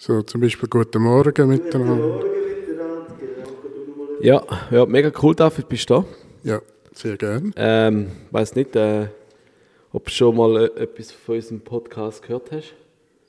So zum Beispiel Guten Morgen miteinander. Ja, ja, mega cool, David, bist du da? Ja, sehr gerne. Ähm, weiß nicht, äh, ob du schon mal äh, etwas von unserem Podcast gehört hast?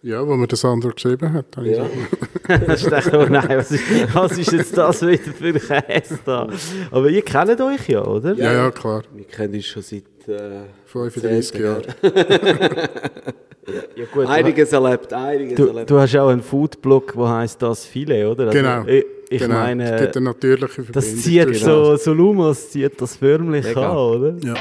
Ja, wo mir das andere geschrieben hat. ich Ja. ist echt, oh nein, was ist, was ist jetzt das wieder für ein Käse da? Aber ihr kennt euch ja, oder? Ja, ja, klar. Wir kennen uns schon seit äh, 35 10 Jahre. Ja, gut, du- Einiges erlebt, einiges Du, erlebt. du hast auch einen Foodblog, der heißt das Filet, oder? Also, Genau. Ich, ich genau. meine, es gibt eine natürliche Verbindung. das zieht zwischen- so, so Lumos zieht das förmlich Mega. an, oder? Ja.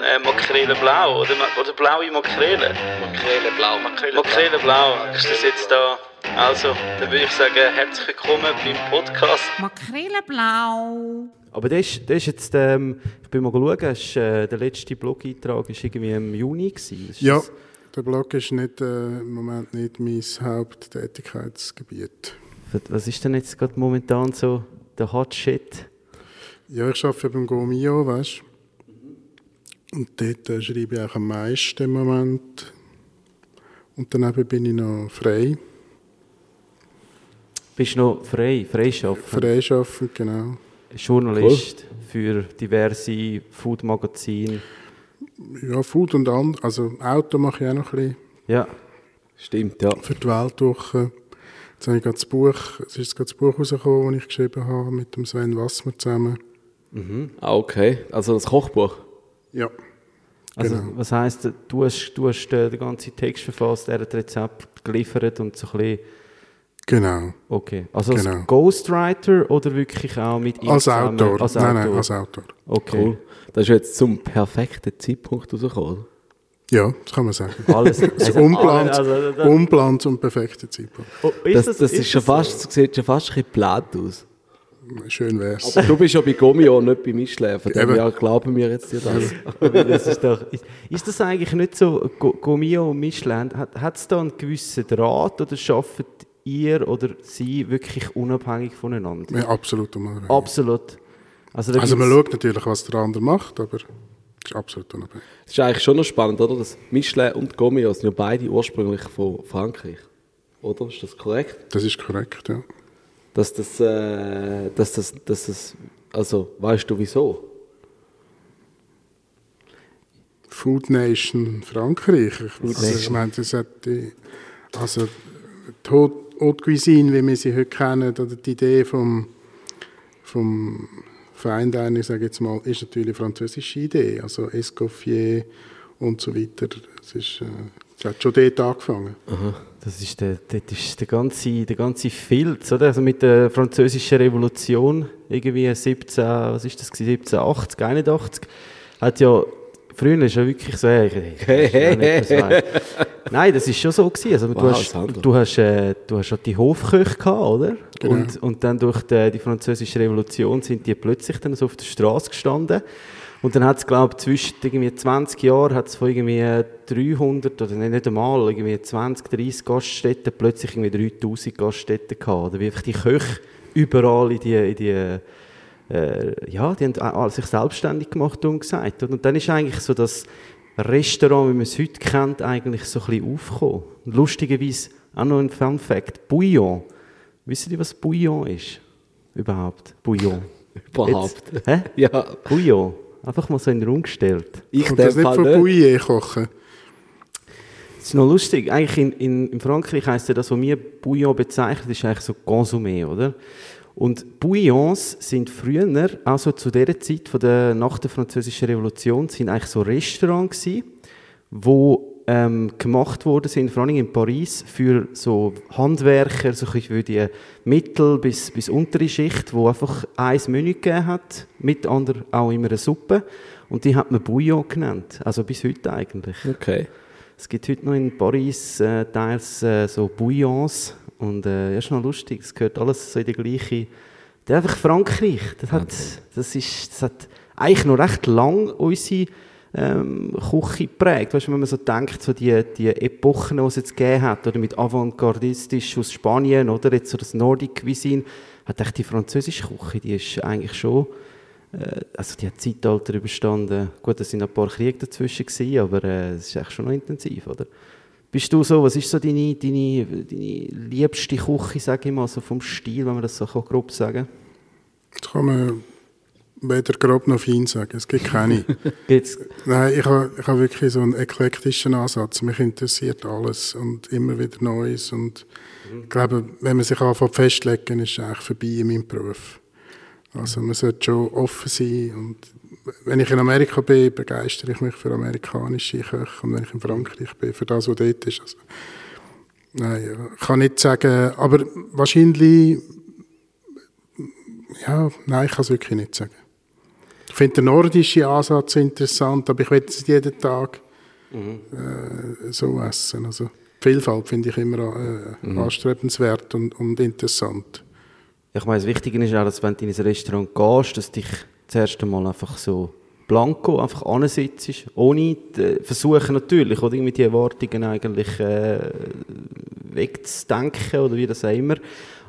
Äh, Makrele blau, oder, oder blaue Makrele? Makrele blau. Makrele Makrele blau, ist das jetzt da? Also, dann würde ich sagen, herzlich willkommen beim Podcast. Makrele-blau. Aber das ist, das ist jetzt, ähm, ich bin mal schauen, ist, äh, der letzte Blog-Eintrag war irgendwie im Juni. Gewesen. Ja, der Blog ist nicht, äh, im Moment nicht mein Haupttätigkeitsgebiet. Was ist denn jetzt gerade momentan so der Hot Shit? Ja, ich arbeite beim Gomio, weißt du. Und dort äh, schreibe ich auch am meisten im Moment. Und daneben bin ich noch frei, Bist du noch frei, freischaffend? freischaffend, genau. Journalist für diverse Food-Magazine. Ja, Food und and, also Auto mache ich auch noch ein bisschen Ja, Stimmt, ja. für die Weltwoche. Jetzt habe ich gerade das Buch, es ist gerade das Buch rausgekommen, das ich geschrieben habe mit dem Sven Wassmer zusammen. Ah, okay. Also das Kochbuch. Ja, also Genau. was heisst, du hast, du hast äh, den ganzen Text verfasst, er hat Rezept geliefert und so ein bisschen, genau. okay. Also als Genau. Ghostwriter oder wirklich auch mit ihm Als zusammen? Autor. Als Nein, nein, Autor. als Autor. Okay. Cool. Das ist jetzt zum perfekten Zeitpunkt rausgekommen. Ja, das kann man sagen. Alles, Also unplant, also, da- unplant zum perfekten Zeitpunkt. oh, Das, das, ist schon fast, das sieht schon fast ein bisschen geplant aus. Schön wär's. Aber du bist ja bei Gomio und nicht bei Michelin. Von dem her glauben wir jetzt dir das. das ist, doch, ist, ist das eigentlich nicht so, Go- Gomio und Michelin, hat es da einen gewissen Draht oder schafft ihr oder sie wirklich unabhängig voneinander? Ja, absolut unabhängig. Absolut. Also, Also man schaut natürlich, was der andere macht, aber es ist absolut unabhängig. Das ist eigentlich schon noch spannend, oder? Das Michelin und Gomio sind ja beide ursprünglich von Frankreich. Oder? Ist das korrekt? Das ist korrekt, ja. Dass das, äh, dass das, dass das, also, weißt du wieso? Food Nation Frankreich. Ich, also, ich meine, das hat die, also die Haute Cuisine, wie wir sie heute kennen, oder die Idee vom, vom Feind, ich sage jetzt mal, ist natürlich eine französische Idee. Also Escoffier und so weiter. Es ist, äh, hat schon dort angefangen. Das ist der, das ist der ganze, der ganze Filz, oder? Also mit der französischen Revolution, irgendwie 17, was ist das, gewesen? 1780, 81, hat ja, früher ist ja wirklich so, hey, das weiß. Nein, das ist schon so gewesen. Also, du hast, du hast, äh, du hast ja die Hofköche gehabt, oder? Genau. Und, und dann durch die, die französische Revolution sind die plötzlich dann so auf der Straße gestanden. Und dann hat es, glaube ich, zwischen irgendwie 20 Jahren hat es von irgendwie 300 oder nicht, nicht einmal, irgendwie 20, 30 Gaststätten plötzlich irgendwie 3000 Gaststätten gehabt. Oder wie einfach die Köche überall in die, in die äh, ja, die haben sich selbstständig gemacht und gesagt. Und dann ist eigentlich so das Restaurant, wie man es heute kennt, eigentlich so ein bisschen aufgekommen. Und lustigerweise auch noch ein Fun Fact: Bouillon. Wisst ihr, was Bouillon ist? Überhaupt? Bouillon. Überhaupt. Jetzt, hä? Ja, Bouillon. Einfach mal so in den Raum gestellt. ich dem nicht von nicht. Bouillet kochen? Das ist noch lustig. Eigentlich in, in, in Frankreich heisst ja das, was wir Bouillon bezeichnen, ist eigentlich so Consomé, oder? Und Bouillons sind früher, also zu der Zeit von der, nach der französischen Revolution, sind eigentlich so Restaurants gewesen, wo ähm, gemacht worden sind, vor allem in Paris, für so Handwerker, so für die Mittel- bis, bis untere Schicht, wo einfach ein Menü gegeben hat, mit anderem auch immer eine Suppe. Und die hat man Bouillon genannt. Also bis heute eigentlich. Okay. Es gibt heute noch in Paris äh, teils äh, so Bouillons und äh, ja, ist noch lustig, es gehört alles so in die gleiche... Das einfach Frankreich, das hat, das ist, das hat eigentlich noch recht lang unsere ähm, Küche geprägt. Weißt du, wenn man so denkt, so die, die Epochen, die es jetzt gegeben hat, oder mit Avantgardistisch aus Spanien, oder jetzt so das Nordic Cuisine, hat echt die französische Küche, die ist eigentlich schon äh, also die hat Zeitalter überstanden. Gut, es sind ein paar Kriege dazwischen gewesen, aber äh, es ist echt schon noch intensiv, oder? Bist du so, was ist so deine, deine, deine liebste Küche, sage ich mal, so vom Stil, wenn man das so grob sagen kann? Das kann man weder grob noch fein sagen. Es gibt keine. Gibt's? Nein, ich habe, ich habe wirklich so einen eklektischen Ansatz. Mich interessiert alles und immer wieder Neues. Und ich glaube, wenn man sich anfängt festlegen, ist es eigentlich vorbei in meinem Beruf. Also man sollte schon offen sein. Und wenn ich in Amerika bin, begeistere ich mich für amerikanische Köche. Und wenn ich in Frankreich bin, für das, was dort ist. Also, nein, ich kann nicht sagen, aber wahrscheinlich, ja, nein, ich kann es wirklich nicht sagen. Ich finde den nordischen Ansatz interessant, aber ich will es nicht jeden Tag äh, so essen. Also Vielfalt finde ich immer äh, anstrebenswert und, und interessant. Ich meine, das Wichtige ist auch, dass wenn du in ein Restaurant gehst, dass dich zuerst einmal einfach so blanco einfach ansitzt, ohne die, versuchen natürlich, oder irgendwie die Erwartungen eigentlich äh, wegzudenken oder wie das auch immer.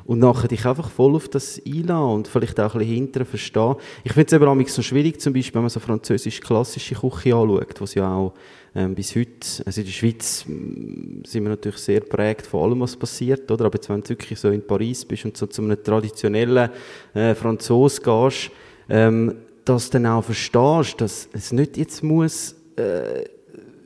Und nachher dich einfach voll auf das einladen und vielleicht auch ein bisschen hinterher verstehen. Ich finde es eben manchmal so schwierig, zum Beispiel, wenn man so französisch klassische Küche anschaut, wo es ja auch ähm, bis heute, also in der Schweiz mm, sind wir natürlich sehr prägt von allem, was passiert, oder? Aber jetzt, wenn du wirklich so in Paris bist und so zu einem traditionellen äh, Franzos gehst, ähm, dass du dann auch verstehst, dass es nicht jetzt muss, äh,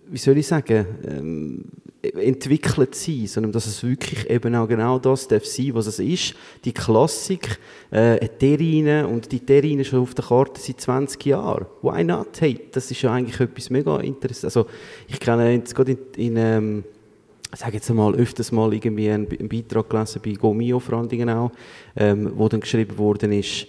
wie soll ich sagen, ähm, entwickelt sein, sondern dass es wirklich eben auch genau das darf sein, was es ist. Die Klassik, äh, Terrine und die Terrine schon auf der Karte seit 20 Jahren. Why not? Hey, das ist ja eigentlich etwas mega interessantes. Also ich kenne jetzt gerade in, in ähm, sage jetzt einmal, öfters mal irgendwie einen, einen Beitrag gelesen bei Gomio vor allen Dingen auch, ähm, wo dann geschrieben worden ist,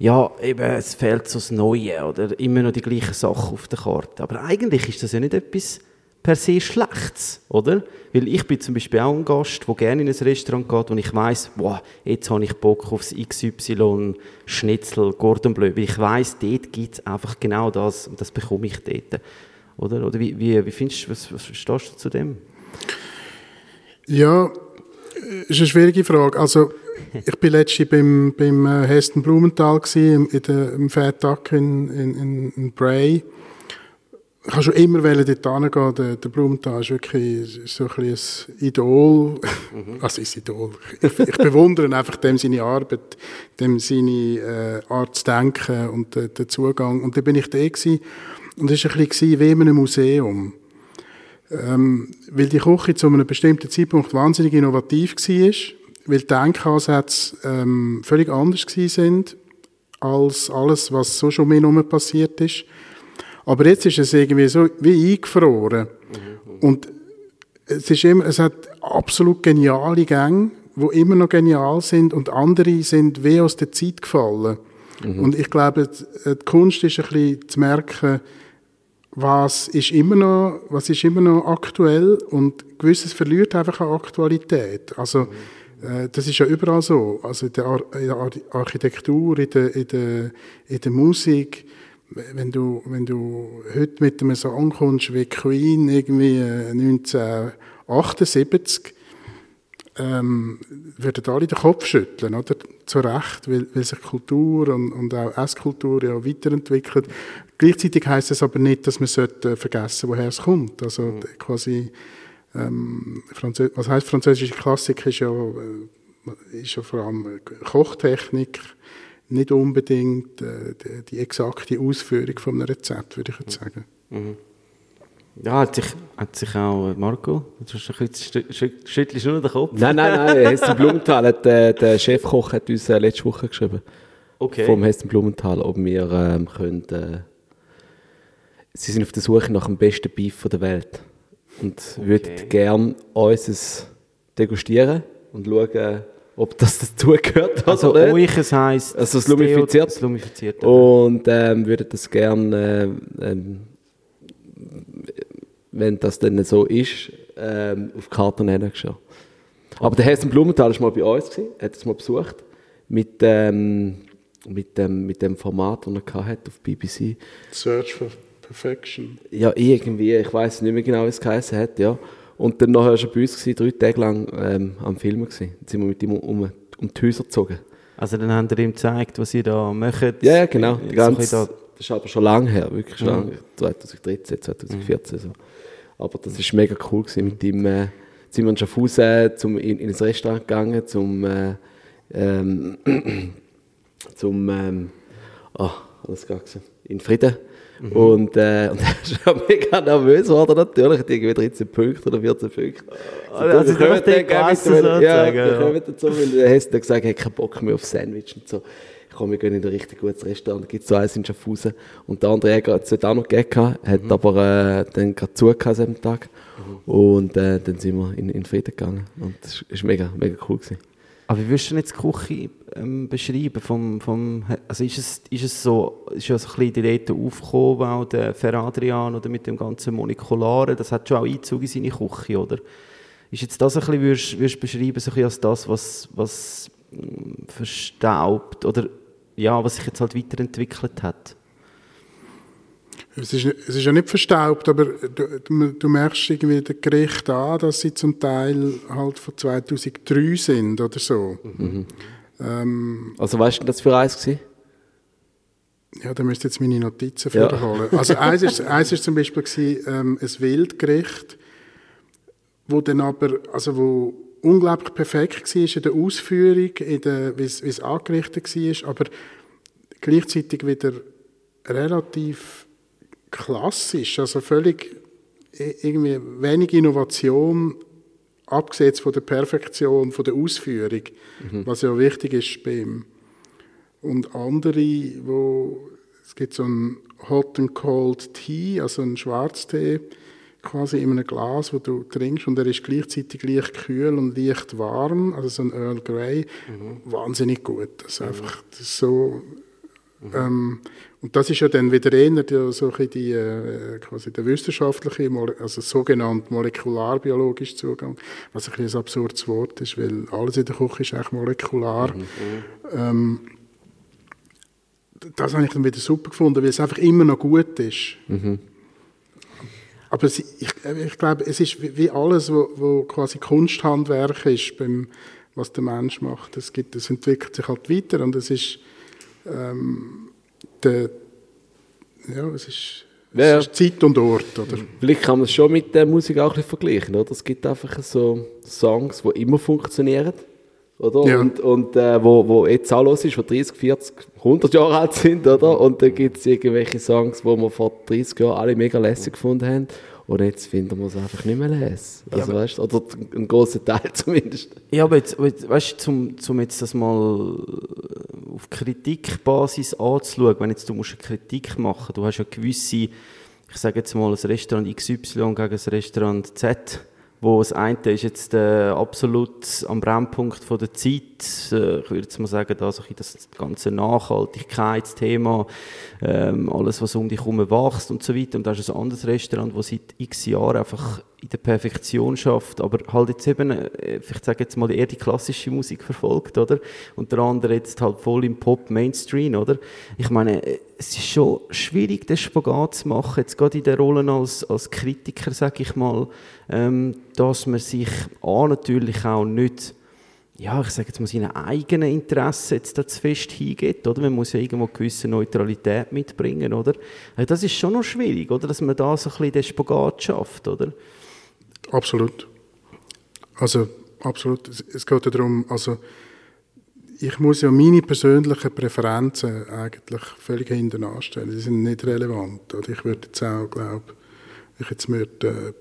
ja, eben, es fehlt so das Neue oder immer noch die gleichen Sachen auf der Karte. Aber eigentlich ist das ja nicht etwas per se Schlechtes, oder? Weil ich bin zum Beispiel auch ein Gast, der gerne in ein Restaurant geht und ich weiss, wow, jetzt habe ich Bock aufs XY Schnitzel, Gordon Bleu, weil ich weiss, dort gibt es einfach genau das und das bekomme ich dort. Oder, oder wie, wie, wie findest du, was, was stehst du zu dem? Ja, ist eine schwierige Frage. Also, ich bin letztens beim, beim äh, Heston Blumenthal gewesen, in der, im Fairtag in, in, in, in Bray. Ich habe schon immer wollen dort hingehen. Der, der Blumenthal ist wirklich so ein, ein Idol. Mhm. Also, ist Idol. Ich, ich bewundere einfach dem seine Arbeit, dem seine äh, Art zu denken und äh, den Zugang. Und da bin ich da gewesen. Und es war ein bisschen wie in einem Museum. Ähm, weil die Küche zu einem bestimmten Zeitpunkt wahnsinnig innovativ war, weil die Denkansätze ähm, völlig anders sind als alles, was so schon mehr passiert ist. Aber jetzt ist es irgendwie so wie eingefroren. Mhm. Und es, ist immer, es hat absolut geniale Gänge, die immer noch genial sind und andere sind wie aus der Zeit gefallen. Mhm. Und ich glaube, die Kunst ist ein bisschen zu merken, was ist immer noch, was ist immer noch aktuell und gewisses verliert einfach an Aktualität. Also, äh, das ist ja überall so. Also in der, Ar in der Architektur, in der, in, der, in der Musik, wenn du, wenn du heute mit einem Song kommst wie Queen, irgendwie 1978, ähm, würden alle den Kopf schütteln, oder? Zu Recht, weil, weil sich Kultur und, und auch Esskultur ja weiterentwickelt. Gleichzeitig heißt es aber nicht, dass man sollte vergessen, woher es kommt. Also mhm. quasi, ähm, Französ was heißt französische Klassik ist ja, äh, ist ja vor allem Kochtechnik, nicht unbedingt äh, die, die, exakte Ausführung von einem Rezept, würde ich jetzt sagen. Mhm. Ja, hat sich, hat sich auch Marco, du schüttelst nur den Kopf. Nein, nein, nein, Hessen Blumenthal, hat, äh, der Chefkoch hat uns äh, letzte Woche geschrieben. Okay. Vom Hessen Blumenthal, ob wir ähm, können, äh, sie sind auf der Suche nach dem besten Beef der Welt und okay. würden gerne uns degustieren und schauen, ob das dazugehört also oder nicht. Also heisst also es lumifiziert. Es lumifiziert und ähm, würden das gerne, äh, ähm, wenn das dann so ist, ähm, auf Karten hingeschaut. Aber der Hessen Blumenthal war mal bei uns, gewesen, hat es mal besucht, mit, ähm, mit, dem, mit dem Format, das er hatte auf BBC. Search for Perfection. Ja, irgendwie, ich weiß nicht mehr genau, wie es geheißen hat, ja. Und dann nachher war er bei uns, gewesen, drei Tage lang ähm, am Filmen. Gewesen. Dann sind wir mit ihm um, um die Häuser gezogen. Also dann haben wir ihm gezeigt, was ihr da macht? Ja, genau. Die ganze, das ist aber schon lange her, wirklich schon mhm. lange. 2013, 2014 mhm. so. Aber das war mega cool gewesen mit ihm. Äh, sind wir in Schaffhausen zum, in, in ein Restaurant gegangen, zum, äh, ähm, zum, ähm, oh, alles klar in Frieden. Mhm. Und, äh, und er ist schon mega nervös geworden, natürlich. Irgendwie 13 Punkte oder 14 Punkte. Also, also wir kommen dann Klasse sozusagen, ja, ja. wir kommen dazu, weil der Hess hat gesagt, er hat keinen Bock mehr auf Sandwich und so. Komm, wir gehen in ein richtig gutes Restaurant, da gibt es so eins in Schaffhausen. Und der andere hat es auch noch gegeben, hat Mhm. aber äh, dann gerade zugehört diesem Tag. Und äh, dann sind wir in, in Frieden gegangen. Und das war mega, mega cool. Gewesen. Aber wie würdest du jetzt die Küche ähm, beschreiben? Vom, vom, also ist es, ist es so, ist ja so ein bisschen die Idee aufgekommen, auch der Ferradrian oder mit dem ganzen Molekularen, das hat schon auch Einzug in seine Küche, oder? Ist jetzt das ein bisschen, würdest, würdest beschreiben, so ein bisschen als das, was, was mm, verstaubt oder ja, was sich jetzt halt weiterentwickelt hat? Es ist, es ist ja nicht verstaubt, aber du, du, merkst irgendwie den Gericht an, dass sie zum Teil halt von 2003 sind oder so. Ähm, Also weißt du, was das für eins war? ja, da müsste jetzt meine Notizen Ja. vorholen. Also eins ist, eins ist zum Beispiel gewesen, ähm, ein Wildgericht, wo dann aber, also wo unglaublich perfekt war in der Ausführung, in der, wie es angerichtet war, aber gleichzeitig wieder relativ klassisch, also völlig irgendwie wenig Innovation, abgesehen von der Perfektion von der Ausführung, was ja wichtig ist bei ihm. Und andere, wo es gibt so einen Hot and Cold Tea, also einen Schwarztee, quasi in einem Glas, wo du trinkst und er ist gleichzeitig leicht kühl und leicht warm, also so ein Earl Grey, wahnsinnig gut. Das ist einfach das so ähm, und das ist ja dann wieder eher die, so die, äh, quasi der wissenschaftliche, also sogenannte molekularbiologische Zugang, was ein, ein absurdes Wort ist, weil alles in der Küche ist eigentlich molekular. Ähm, das habe ich dann wieder super gefunden, weil es einfach immer noch gut ist. Aber es, ich, ich glaube, es ist wie, alles, wo quasi Kunsthandwerk ist, beim, was der Mensch macht. Es, gibt, es entwickelt sich halt weiter und es ist, ähm, der, ja, es ist, ja. es ist Zeit und Ort, oder? Vielleicht kann man es schon mit der Musik auch ein bisschen vergleichen, oder? Es gibt einfach so Songs, die immer funktionieren, oder? Ja. Und, und äh, wo, wo jetzt auch los ist, die 30, 40, 100 Jahre alt sind, oder? Und dann gibt es irgendwelche Songs, die wir vor 30 Jahren alle mega lässig gefunden haben. Und jetzt finden wir es einfach nicht mehr lässig. Also, weißt, du, oder ein großer Teil zumindest. Ja, aber jetzt, weißt du, zum, zum jetzt das mal auf Kritikbasis anzuschauen, wenn jetzt du musst eine Kritik machen, du hast ja gewisse, ich sage jetzt mal, ein Restaurant XY gegen ein Restaurant Z, wo das eine ist jetzt äh, absolut am Brennpunkt von der Zeit, äh, ich würde jetzt mal sagen, da so das ganze Nachhaltigkeitsthema, ähm, alles, was um dich herum wächst und so weiter. Und da ist ein anderes Restaurant, das seit x Jahren einfach in der Perfektion schafft, aber halt jetzt eben, äh, ich sage jetzt mal, eher die klassische Musik verfolgt, oder? Und der andere jetzt halt voll im Pop-Mainstream, oder? Ich meine, äh, es ist schon schwierig, den Spagat zu machen, jetzt gerade in der Rolle als, als Kritiker, sage ich mal, ähm, dass man sich A, natürlich auch nicht ja, ich sage jetzt mal, seine eigenen Interessen jetzt da zu fest hingeht, oder? Man muss ja irgendwo eine gewisse Neutralität mitbringen, oder? Also das ist schon noch schwierig, oder? Dass man da so ein bisschen den Spagat schafft, oder? Absolut. Also, absolut. Es, es geht ja darum, also, ich muss ja meine persönlichen Präferenzen eigentlich völlig hinten anstellen. Die sind nicht relevant. Oder ich würde jetzt auch, glaube ich, jetzt würde, äh,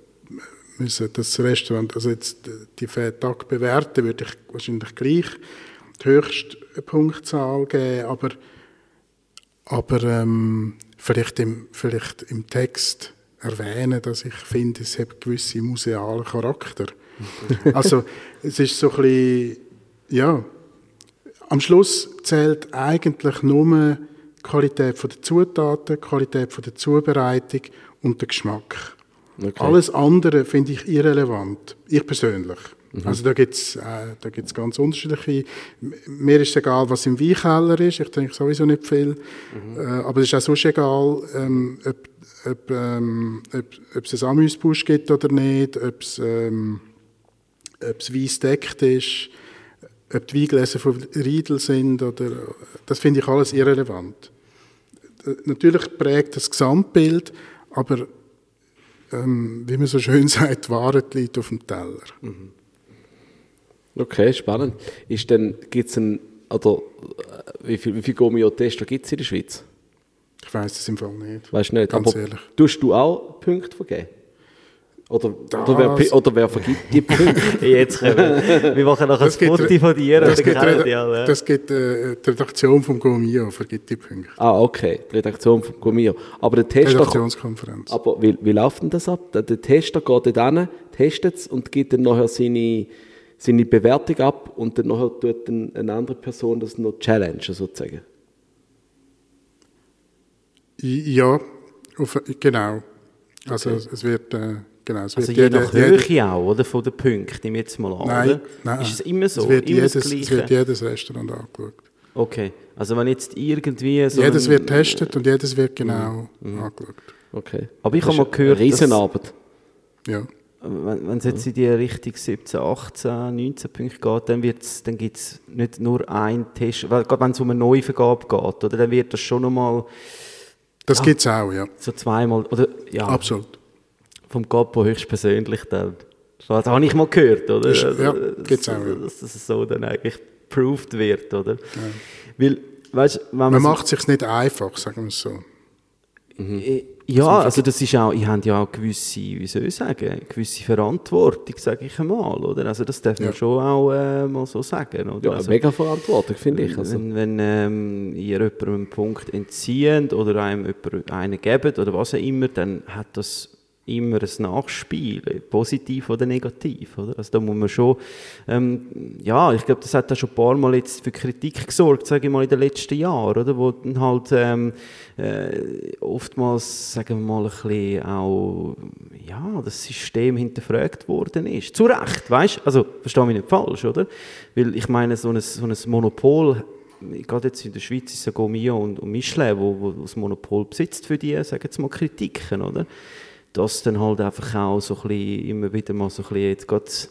müssen das Restaurant, also jetzt die Tag bewerten, würde ich wahrscheinlich gleich die höchste Punktzahl geben, aber, aber ähm, vielleicht, im, vielleicht im Text erwähnen, dass ich finde, es hat gewisse musealen Charakter. also es ist so ein bisschen, ja, am Schluss zählt eigentlich nur die Qualität der Zutaten, die Qualität der Zubereitung und der Geschmack. Okay. Alles andere finde ich irrelevant, ich persönlich. Also da gibt es äh, da gibt's ganz unterschiedliche. Mir ist egal, was im Weinkeller ist, ich trinke sowieso nicht viel. Äh, aber es ist auch sonst egal, ähm, ob, ob, ähm, ob, ob es ein Amüsbusch gibt oder nicht, ob es, ähm, ob es weiss deckt ist, ob die Weingläser von Riedel sind. Oder, das finde ich alles irrelevant. Äh, Natürlich prägt das Gesamtbild, aber ähm, wie man so schön sagt, Wahrheit liegt auf dem Teller. Okay, spannend. Ist denn, gibt's ein, oder äh, wie viel, wie viel Gomio-Tester gibt es in der Schweiz? Ich weiß es im Fall nicht. Weißt du nicht? Ganz aber ehrlich. tust du auch Punkte vergeben? Oder, oder, wer, Das- oder wer vergibt die Punkte? Jetzt kommen wir. Wir machen nachher ein Das Foto von dir. Das gibt, alle. das gibt äh, die Redaktion vom Gomio, vergibt die Punkte. ah, okay, die Redaktion von Gomio. Aber der Tester, Redaktionskonferenz. aber wie, wie läuft denn das ab? Der, der Tester geht dort hin, testet es und gibt dann nachher seine, seine Bewertung ab und dann nachher tut dann eine andere Person das noch challengen, sozusagen. Ja, auf, genau. Also es wird, äh, genau, es Also je nach jeder- Höhe auch, oder? Von den Punkten, nehme ich jetzt mal an, Nein, nein. Ist es immer so? Es wird, immer jedes, das es wird jedes Restaurant angeschaut. Okay, also wenn jetzt irgendwie so jedes ein- wird getestet und jedes wird genau angeschaut. Okay. Aber ich habe mal gehört, Eine Riesenarbeit. Ja. Wenn, wenn es jetzt in die Richtung 17, 18, 19 Punkte geht, dann, wird's, dann gibt es nicht nur einen Test, weil, gerade wenn es um eine Neuvergabe geht, oder, dann wird das schon nochmal Das gibt es auch, ja. so zweimal, oder ja, Absolut. Vom Capo höchstpersönlich dann. Das habe ich mal gehört, oder? Ist- Also, ja, dass- gibt's auch, ja. Dass das so dann eigentlich proved wird, oder? Weil, weißt, wenn Man man macht es sich nicht einfach, sagen wir es so. Äh, Ja, also das ist auch, ich habe ja auch gewisse, wie soll ich sagen, gewisse Verantwortung, sage ich einmal, oder? Also das darf man Ja. schon auch äh, mal so sagen, oder? Ja, also, mega Verantwortung, finde ich. Also, wenn wenn ähm, ihr jemandem einen Punkt entzieht oder einem jemand einen gebt oder was auch immer, dann hat das immer ein Nachspiel, positiv oder negativ, oder? Also da muss man schon, ähm, ja, ich glaube, das hat da schon ein paar Mal jetzt für Kritik gesorgt, sage ich mal, in den letzten Jahren, oder? Wo dann halt ähm, äh, oftmals, sagen wir mal, ein bisschen auch, ja, das System hinterfragt worden ist. Zu Recht, weißt? Also, verstehe mich nicht falsch, oder? Weil ich meine, so ein, so ein Monopol, gerade jetzt in der Schweiz ist es ja Gomio und, und Michelin, wo, wo das Monopol besitzt für die, sagen jetzt mal, Kritiken, oder? Dass dann halt einfach auch so ein bisschen, immer wieder mal so ein bisschen, jetzt gerade das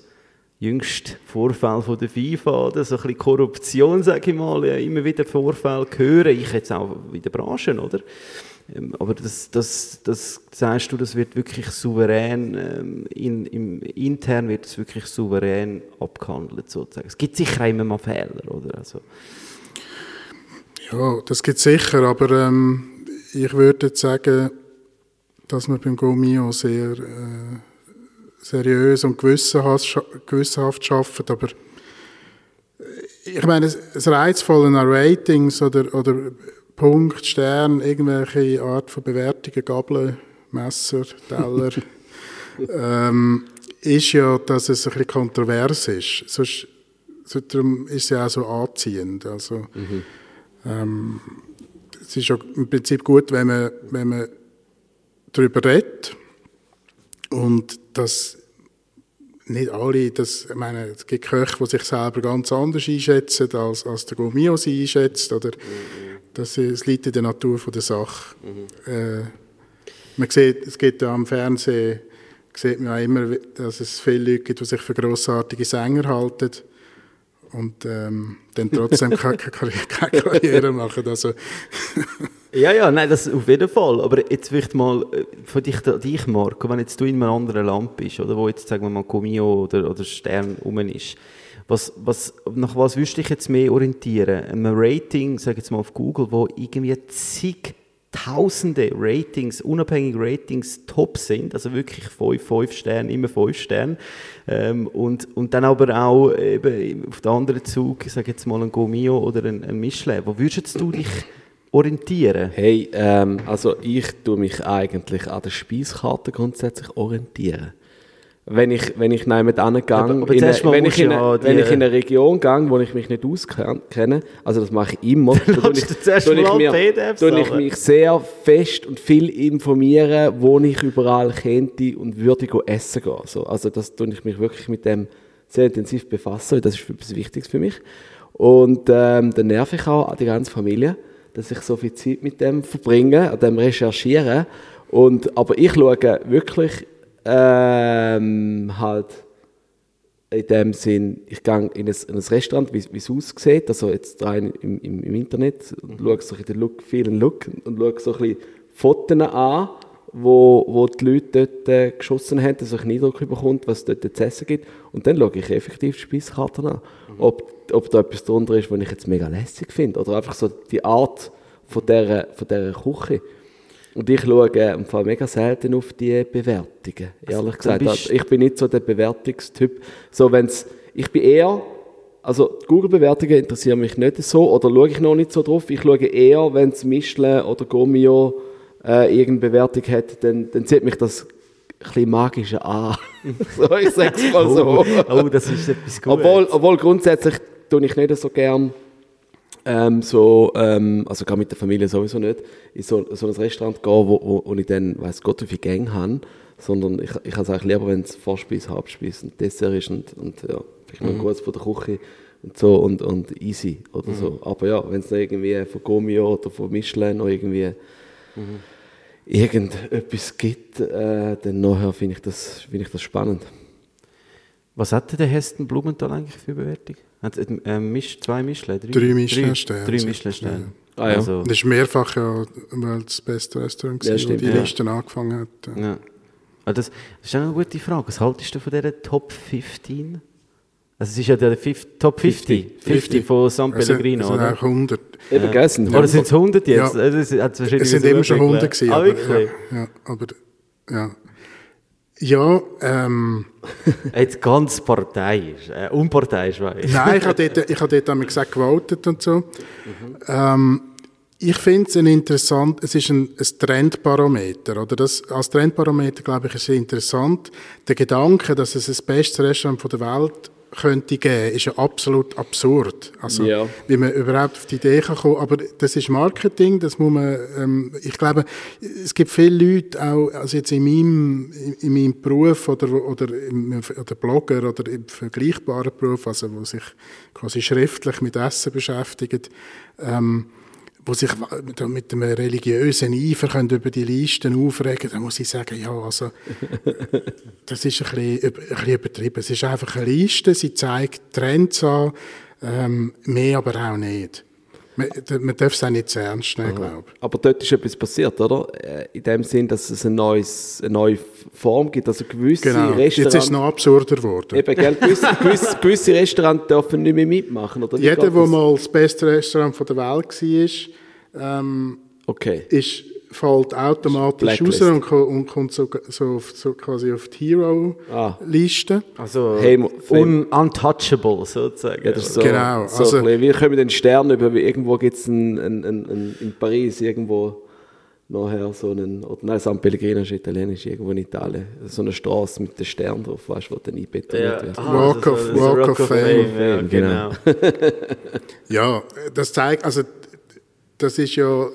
jüngste Vorfall von der FIFA, so ein bisschen Korruption, sage ich mal, ja, immer wieder Vorfälle höre ich jetzt auch in der Branche, oder? Ähm, Aber das, das, das sagst du, das wird wirklich souverän, ähm, in, im, intern wird es wirklich souverän abgehandelt, sozusagen. Es gibt sicher immer mal Fehler, oder? Also, Ja, das gibt es sicher, aber ähm, ich würde jetzt sagen, dass man beim Gomio sehr äh, seriös und gewissenhaft, arbeitet, aber äh, ich meine, das Reizvolle an Ratings oder, oder Punkt, Stern, irgendwelche Art von Bewertungen, Gabeln, Messer, Teller, ähm, ist ja, dass es ein bisschen kontrovers ist. Sonst, so, darum ist es ja auch so anziehend. Also, ähm, es ist ja im Prinzip gut, wenn man, wenn man darüber redet und das nicht alle, das, ich meine, es gibt Köche, die sich selber ganz anders einschätzen, als, als der Gomio sie einschätzt, oder das, es liegt in der Natur von der Sache. Äh, man sieht, es gibt ja am Fernsehen, sieht man auch immer, dass es viele Leute gibt, die sich für grossartige Sänger halten und ähm, dann trotzdem keine, keine Karriere machen. Also, Ja, ja, nein, das auf jeden Fall. Aber jetzt vielleicht mal äh, von dich, dich Marco, wenn jetzt du in einem anderen Land bist, oder wo jetzt, sagen wir mal, Comio oder, oder Stern rum ist, was, was, nach was würdest du dich jetzt mehr orientieren? Ein Rating, sag jetzt mal auf Google, wo irgendwie zig Tausende Ratings, unabhängige Ratings top sind, also wirklich 5, 5 Sterne, immer 5 Sterne. Ähm, und, und dann aber auch eben auf den anderen Zug, ich sage jetzt mal ein Gomio oder ein, ein Michelin. Wo würdest du dich orientieren? Hey, ähm, also ich tue mich eigentlich an der Speiskarte grundsätzlich orientieren. Wenn ich, wenn ich jemand angehe, wenn, ich in ja wenn ich in eine Region gehe, wo ich mich nicht auskenne, also das mache ich immer, dann tue ich, tue ich, mir, tue ich mich sehr fest und viel informieren, wo ich überall könnte und würde go essen gehen. So, also das tue ich mich wirklich mit dem sehr intensiv befassen, das ist etwas Wichtiges für mich. Und ähm, dann nerv ich auch die ganze Familie, dass ich so viel Zeit mit dem verbringe, an dem Recherchieren. Und, aber ich schaue wirklich ähm, halt in dem Sinn, ich gehe in ein, in ein Restaurant, wie, es aussieht, also jetzt rein im, im, im Internet, und schaue so ein den Look, vielen Look und schaue so ein bisschen Fotos an wo, wo die Leute dort äh, geschossen haben, dass ich einen Eindruck bekommt, was es dort zu essen gibt. Und dann schaue ich effektiv die Speiskarten an. Ob, ob da etwas drunter ist, was ich jetzt mega lässig finde. Oder einfach so die Art von dieser, von dieser Küche. Und ich schaue im Fall mega selten auf die Bewertungen, ehrlich gesagt. bist- Also ich bin nicht so der Bewertungstyp. So, wenn's, ich bin eher, also Google-Bewertungen interessieren mich nicht so oder schaue ich noch nicht so drauf. Ich schaue eher, wenn es Michelin oder Gomio äh, irgendeine Bewertung hat, dann, dann zieht mich das bisschen magische an. so, ich sage es mal so. Oh, oh, das ist etwas Gutes. Obwohl, obwohl grundsätzlich tue ich nicht so gern ähm, so, ähm, also gar mit der Familie sowieso nicht, in so, so ein Restaurant gehen, wo, wo, wo ich dann, weiß Gott, wie viele Gänge habe, sondern ich, ich habe es eigentlich lieber, wenn es Vorspeise, Hauptspeise und Dessert ist und, und ja, vielleicht noch kurz von der Küche und so und, und easy oder so. Aber ja, wenn es noch irgendwie von Gomio oder von Michelin noch irgendwie irgendetwas gibt, äh, dann nachher finde ich, das, finde ich das spannend. Was hat denn der Heston Blumenthal eigentlich für Bewertung? Hat es äh, Misch, zwei Michelin? Drei Michelin-Sterne. Drei Michelin-Sterne. Ah, ja. Also, Das ist mehrfach ja das beste Restaurant, Ja, stimmt, die ja. Liste angefangen hat. ja. ja. Ah, das, das ist eine gute Frage. Was haltest du von dieser Top 15? Also es ist ja der fif Top 50. 50, von San Es sind, Pellegrino, es sind oder? auch 100. Eben, gell, sind Oder sind es 100 jetzt? Ja. Das hat's wahrscheinlich Es sind immer schon entwickelt. 100 gewesen. Ah, aber, wirklich? Ja, ja, aber ja. Ja, ähm, Jetzt ganz parteiisch, äh, unparteiisch war ich. nein, ich habe dort, ich habe dort einmal gesagt, gewotet und so. Ähm, ich finde es ein interessant, es ist ein, ein Trendbarometer, oder? Das, als Trendbarometer, glaube ich, ist es interessant. Der Gedanke, dass es das beste Restaurant von der Welt könnte geben, ist ja absolut absurd. Also, Ja. wie man überhaupt auf die Idee kann kommen. Aber das ist Marketing, das muss man, ähm, ich glaube, es gibt viele Leute auch, also jetzt in meinem, in, in meinem Beruf oder, oder, im, oder Blogger oder im vergleichbaren Beruf, also wo sich quasi schriftlich mit Essen beschäftigen, ähm, wo sich mit, mit einem religiösen Eifer über die Listen aufregen, dann muss ich sagen, ja, also das ist ein bisschen, ein bisschen übertrieben. Es ist einfach eine Liste, sie zeigt Trends an, ähm, mehr aber auch nicht. Man, man darf es auch nicht zu ernst nehmen, glaube ich. Aber dort ist etwas passiert, oder? Äh, In dem Sinn, dass es ein neues, eine neue Form gibt. Also gewisse Genau, jetzt ist es Restaurants. noch absurder geworden. Eben, gell, gewisse, gewisse, gewisse Restaurants dürfen nicht mehr mitmachen, oder? Jeder, der mal das beste Restaurant von der Welt war, ähm, Okay. ist, fällt automatisch raus Blacklist. und, ko- und kommt so, so, auf, so quasi auf die Ah. Hero-Liste. Also Hey, mo- un untouchable sozusagen. Ja, so, Genau, so also- ein bisschen, wir kommen den Stern über, wie irgendwo gibt es in Paris irgendwo nachher so einen, oder nein, San Pellegrino ist italienisch, irgendwo in Italien, so eine Straße mit dem Stern drauf, weißt du, wo dann einbetoniert wird. Ah, Walk also of- so- Walk of Fame. Ja, Genau. genau. Ja, das zeigt, also das ist ja,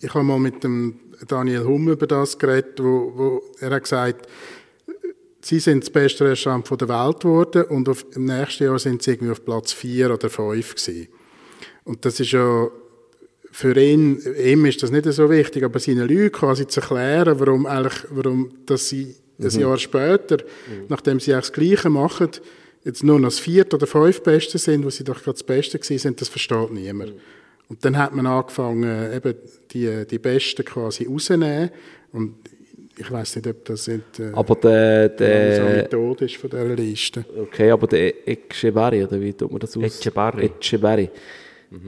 ich habe mal mit dem Daniel Humm über das geredet, wo, wo er hat gesagt, sie sind das beste Restaurant von der Welt geworden und auf, im nächsten Jahr sind sie irgendwie auf Platz vier oder fünf gewesen. Und das ist ja für ihn, ihm ist das nicht so wichtig, aber seinen Leuten quasi zu erklären, warum eigentlich, warum, dass sie ein Jahr später, nachdem sie eigentlich das Gleiche machen, jetzt nur noch das vierte oder fünf Beste sind, wo sie doch gerade das Beste gewesen sind, das versteht niemand. Und dann hat man angefangen, eben die, die Besten quasi rauszunehmen. Und ich weiß nicht, ob das nicht, äh, Aber der, der Methode ist von dieser Liste. okay, aber der Echevarri, oder wie tut man das aus? Echevarri. Echevarri.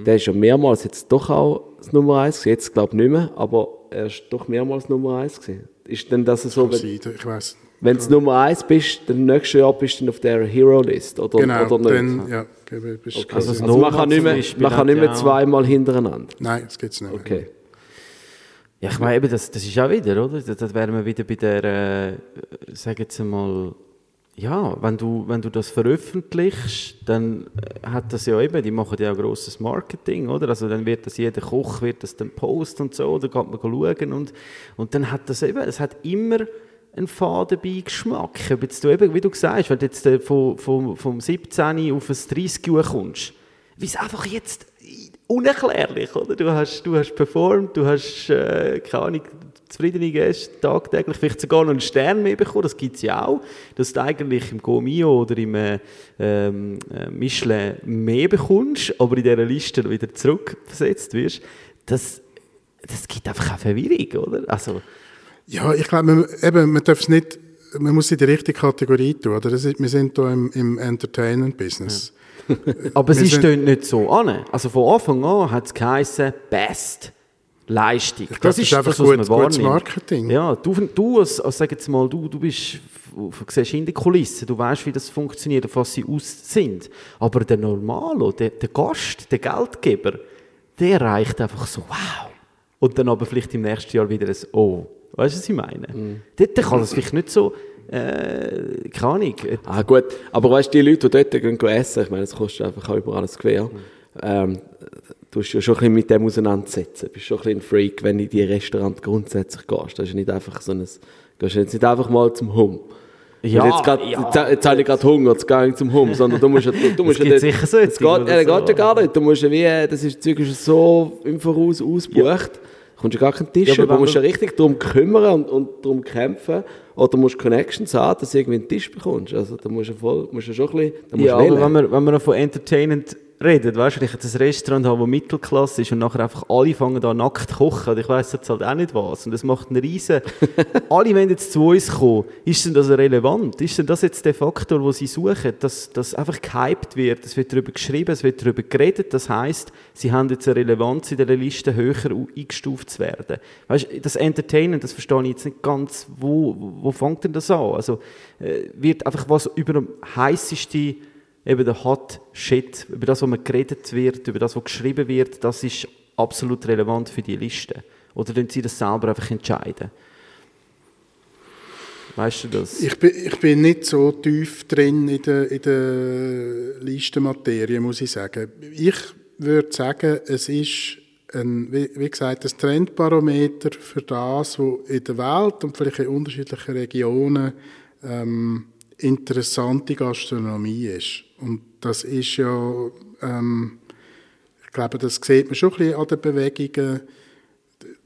Der ist ja mehrmals jetzt doch auch das Nummer eins gewesen. jetzt glaube ich nicht mehr, aber er ist doch mehrmals Nummer eins gewesen. Ist denn das so, Seite, Ich weiß wenn du Nummer eins bist, dann nächstes Jahr bist du auf der Hero-List, oder, Genau, oder nicht? dann, ja, okay, Also Also, man kann nicht mehr, Beispiel man kann nicht mehr ja zweimal hintereinander. Nein, das es nicht mehr. Okay. Ja, ich meine, eben, das, das ist auch wieder, oder? Da, da wären wir wieder bei der, äh, sag jetzt einmal, ja, wenn du, wenn du das veröffentlichst, dann äh, hat das ja eben, die machen ja auch grosses Marketing, oder? Also dann wird das, jeder Koch wird das dann posten und so, da geht man schauen und, und dann hat das eben, es hat immer einen Fadenbeigeschmack. Ob jetzt du eben, wie du sagst, wenn du jetzt äh, vom, vom, vom 17 auf ein 30 Uhr kommst, wie es einfach jetzt unerklärlich, oder? Du hast, du hast performt, du hast, äh, keine Ahnung, zufriedene Gäste, tagtäglich, vielleicht sogar noch einen Stern mehr bekommen, das gibt es ja auch, dass du eigentlich im Gomio oder im äh, ähm, äh, Michelin mehr bekommst, aber in dieser Liste wieder zurückversetzt wirst, das, das gibt einfach auch Verwirrung, oder? Also, Ja, ich glaube, man, eben, man darf es nicht, man muss es in die richtige Kategorie tun. Oder? Das ist, wir sind hier im, im Entertainment-Business. Aber sie sind- stehen nicht so an. Also von Anfang an hat es geheißen, Best. Leistung. Glaub, das ist einfach was man gut- gutes. Marketing. Ja, du, du als, als sag jetzt mal, du, du bist, du siehst in der Kulisse, du weißt, wie das funktioniert, auf was sie aus sind. Aber der Normalo, der, der Gast, der Geldgeber, der reicht einfach so, wow. Und dann aber vielleicht im nächsten Jahr wieder ein Oh. Weißt du, was ich meine? Mhm. Dort kann das vielleicht nicht so, äh, keine Ahnung. Ah, gut. Aber weißt du, die Leute, die dort gehen, gehen essen, ich meine, das kostet einfach auch überall ein Gewehr. Ähm, du musst ja schon ein bisschen mit dem auseinandersetzen. Du bist schon ein bisschen ein Freak, wenn du in die Restaurant grundsätzlich gehst. Das ist nicht einfach so ein, gehst jetzt nicht einfach mal zum Hum. Ja, jetzt, grad, ja. jetzt, jetzt habe ich gerade Hunger, jetzt gehe ich zum Hum, sondern du musst ja, du, du musst ja dort- sicher solche es geht, ja, so. geht ja gar nicht. Du musst ja wie, das ist, das Zeug ist so im Voraus ausgebucht. Du kommst ja gar keinen Tisch Ja, aber. Du musst ja du- richtig darum kümmern und, und darum kämpfen. Oder musst Connections haben, dass du irgendwie einen Tisch bekommst. Also da musst du voll, musst du schon ein bisschen, Ja, du aber wenn wir, wenn wir von Entertainment reden, weißt du, wenn ich jetzt ein Restaurant habe, das Mittelklasse ist und nachher einfach alle fangen an nackt zu kochen, ich weiss jetzt halt auch nicht was, und das macht einen riesen... alle wollen jetzt zu uns kommen. Ist denn das relevant? Ist denn das jetzt der Faktor, den sie suchen, dass, dass einfach gehypt wird, es wird darüber geschrieben, es wird darüber geredet, das heisst, sie haben jetzt eine Relevanz in der Liste höher eingestuft zu werden. Weißt du, das Entertainment, das verstehe ich jetzt nicht ganz, wo, wo fängt denn das an? Also äh, wird einfach was über dem heißesten eben der Hot Shit, über das, was man geredet wird, über das, was geschrieben wird, das ist absolut relevant für die Liste. Oder können Sie das selber einfach entscheiden? Weißt du das? Ich bin, ich bin nicht so tief drin in der, in der Listenmaterie, muss ich sagen. Ich würde sagen, es ist ein, wie, gesagt, ein Trendbarometer für das, was in der Welt und vielleicht in unterschiedlichen Regionen ähm, interessante Gastronomie ist. Und das ist ja, ähm, ich glaube, das sieht man schon ein bisschen an den Bewegungen,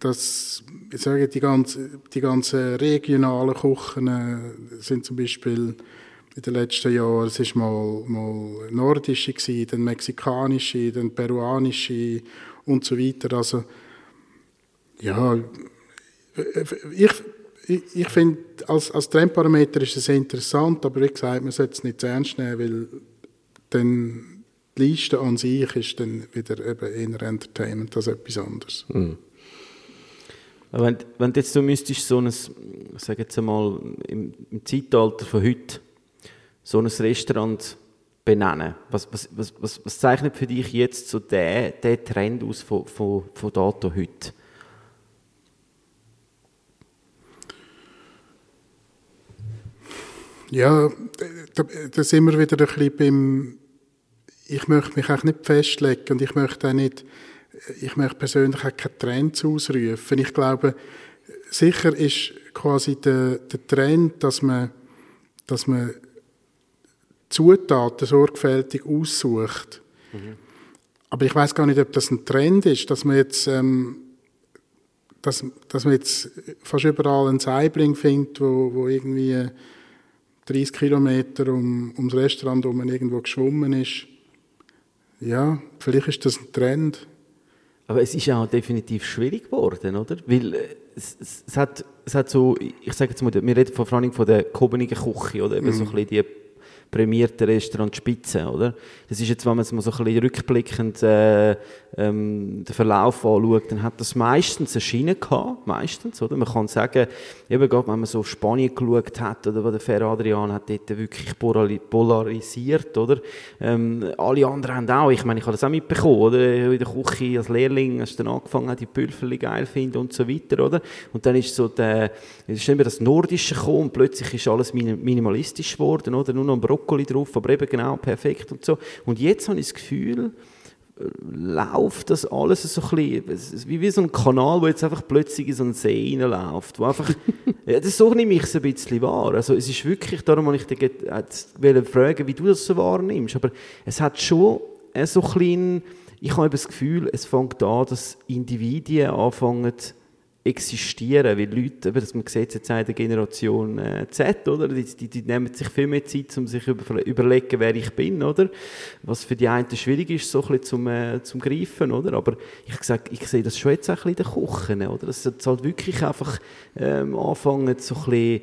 dass ich sage, die, ganze, die ganzen regionalen Kochen äh, sind zum Beispiel in den letzten Jahren, es ist mal, mal nordische gewesen, dann mexikanische, dann peruanische und so weiter. Also ja, ich, ich, ich finde, als, als Trendparameter ist es interessant, aber wie gesagt, man sollte es nicht zu ernst nehmen, weil dann die Liste an sich ist dann wieder eben eher Entertainment als etwas anderes. Wenn, wenn du jetzt so müsstest, so ein, sag jetzt einmal, im, im Zeitalter von heute, so ein Restaurant benennen, was, was, was, was, was zeichnet für dich jetzt so den, den Trend aus von, von, von Dato heute? Ja, da, da sind wir wieder ein bisschen beim, ich möchte mich auch nicht festlegen und ich möchte auch nicht, ich möchte persönlich auch keine Trends ausrufen. Ich glaube, sicher ist quasi der, der Trend, dass man, dass man Zutaten sorgfältig aussucht. Aber ich weiß gar nicht, ob das ein Trend ist, dass man jetzt, ähm, dass, dass man jetzt fast überall einen Saibling findet, wo, wo irgendwie 30 Kilometer um, ums Restaurant wo man irgendwo geschwommen ist. Ja, vielleicht ist das ein Trend. Aber es ist auch definitiv schwierig geworden, oder? Weil äh, es, es, es, hat, es hat so, ich sage jetzt mal, wir reden vor allem von der Kobenigen Küche, oder eben so ein bisschen die prämierten Restaurantspitzen, oder? Das ist jetzt, wenn man es mal so ein bisschen rückblickend äh, ähm, den Verlauf anschaut, dann hat das meistens eine gehabt, meistens, oder? Man kann sagen, eben gerade wenn man so auf Spanien geschaut hat, oder der Fer Adrian hat dort wirklich polari- polarisiert, oder? Ähm, alle anderen haben auch, ich meine, ich habe das auch mitbekommen, oder? In der Küche als Lehrling hast du dann angefangen, die Pülferli geil finden und so weiter, oder? Und dann ist so der, ist immer das Nordische gekommen und plötzlich ist alles minim- minimalistisch geworden, oder? Nur noch ein Brokkoli drauf, aber eben genau perfekt und so. Und jetzt habe ich das Gefühl, läuft das alles so ein bisschen, wie, wie so ein Kanal, wo jetzt einfach plötzlich in so einen See reinläuft, ja, das so nehme ich es ein bisschen wahr. Also es ist wirklich, darum wollte ich dich wollte fragen, wie du das so wahrnimmst, aber es hat schon äh, so ein bisschen, ich habe das Gefühl, es fängt an, dass Individuen anfangen, existieren, weil Leute, eben, dass man sieht jetzt in der Generation äh, Z, oder? Die, die, die, nehmen sich viel mehr Zeit, um sich über, überlegen, wer ich bin, oder? Was für die einen schwierig ist, so ein bisschen zum, äh, zum Greifen, oder? Aber ich sag, ich sehe das schon jetzt auch ein bisschen in den Küchen, oder? Dass es halt wirklich einfach ähm, anfangen, so ein bisschen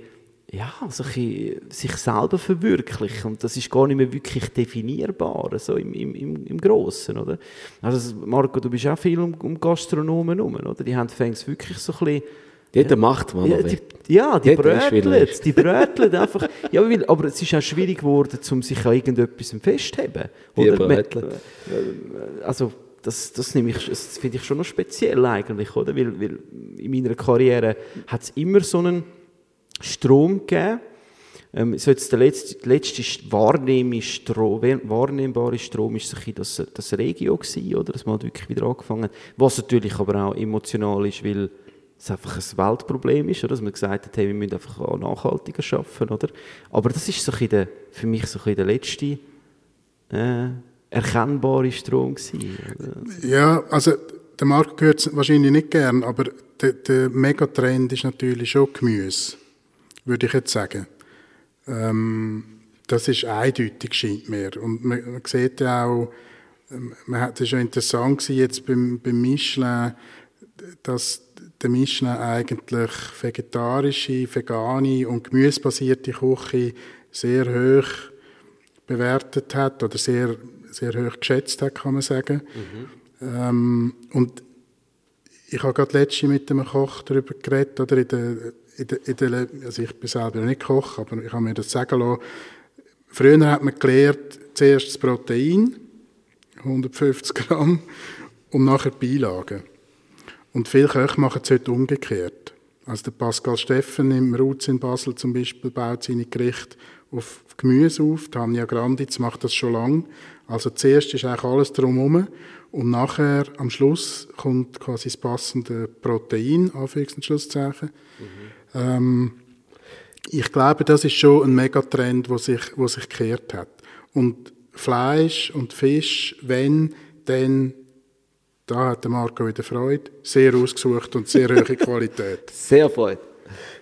ja, also sich selber verwirklichen. Und das ist gar nicht mehr wirklich definierbar, so im, im, im, im Grossen, oder? Also Marco, du bist auch viel um, um Gastronomen herum, oder? Die haben fängt wirklich so ein bisschen... Jeder macht, was ja, die, ja, die bröteln, die bröteln einfach. Ja, weil, aber es ist auch schwierig geworden, um sich an irgendetwas festzuheben. Man- bröteln. äh, Also, das, das, ich, das finde ich schon noch speziell eigentlich, oder? Weil, weil in meiner Karriere hat es immer so einen Strom gegeben. Ähm, so jetzt der letzte, letzte wahrnehmbare Strom, wahrnehmbare Strom ist so das, das Regio gewesen, oder? Das man hat wirklich wieder angefangen. Was natürlich aber auch emotional ist, weil es einfach ein Weltproblem ist, oder? Dass man gesagt hat, hey, wir müssen einfach auch nachhaltiger arbeiten, oder? Aber das ist so der, für mich so der letzte äh, erkennbare Strom gewesen. Ja, also der Markt gehört wahrscheinlich nicht gern, aber der, der Megatrend ist natürlich schon Gemüse, würde ich jetzt sagen. Ähm, das ist eindeutig, scheint mir. Und man, man sieht ja auch, ähm, man hat, das ist ja interessant gewesen jetzt beim, beim Michelin, dass der Michelin eigentlich vegetarische, vegane und gemüsebasierte Küche sehr hoch bewertet hat oder sehr, sehr hoch geschätzt hat, kann man sagen. Ähm, und ich habe gerade letztens mit einem Koch darüber geredet, oder in der, in der, also ich bin selber nicht Koch, aber ich habe mir das sagen lassen. Früher hat man gelernt, zuerst das Protein, 150 Gramm, und nachher die Beilagen. Und viele Köche machen es heute umgekehrt. Also der Pascal Steffen im Ruz in Basel zum Beispiel baut seine Gerichte auf Gemüse auf. Tanja Granditz macht das schon lange. Also zuerst ist eigentlich alles drumherum und nachher am Schluss kommt quasi das passende Protein, Anführungs- und Schlusszeichen. Ähm, ich glaube, das ist schon ein Megatrend, der sich, wo sich gekehrt hat. Und Fleisch und Fisch, wenn, dann, da hat der Marco wieder Freude, sehr ausgesucht und sehr hohe Qualität. Sehr freut.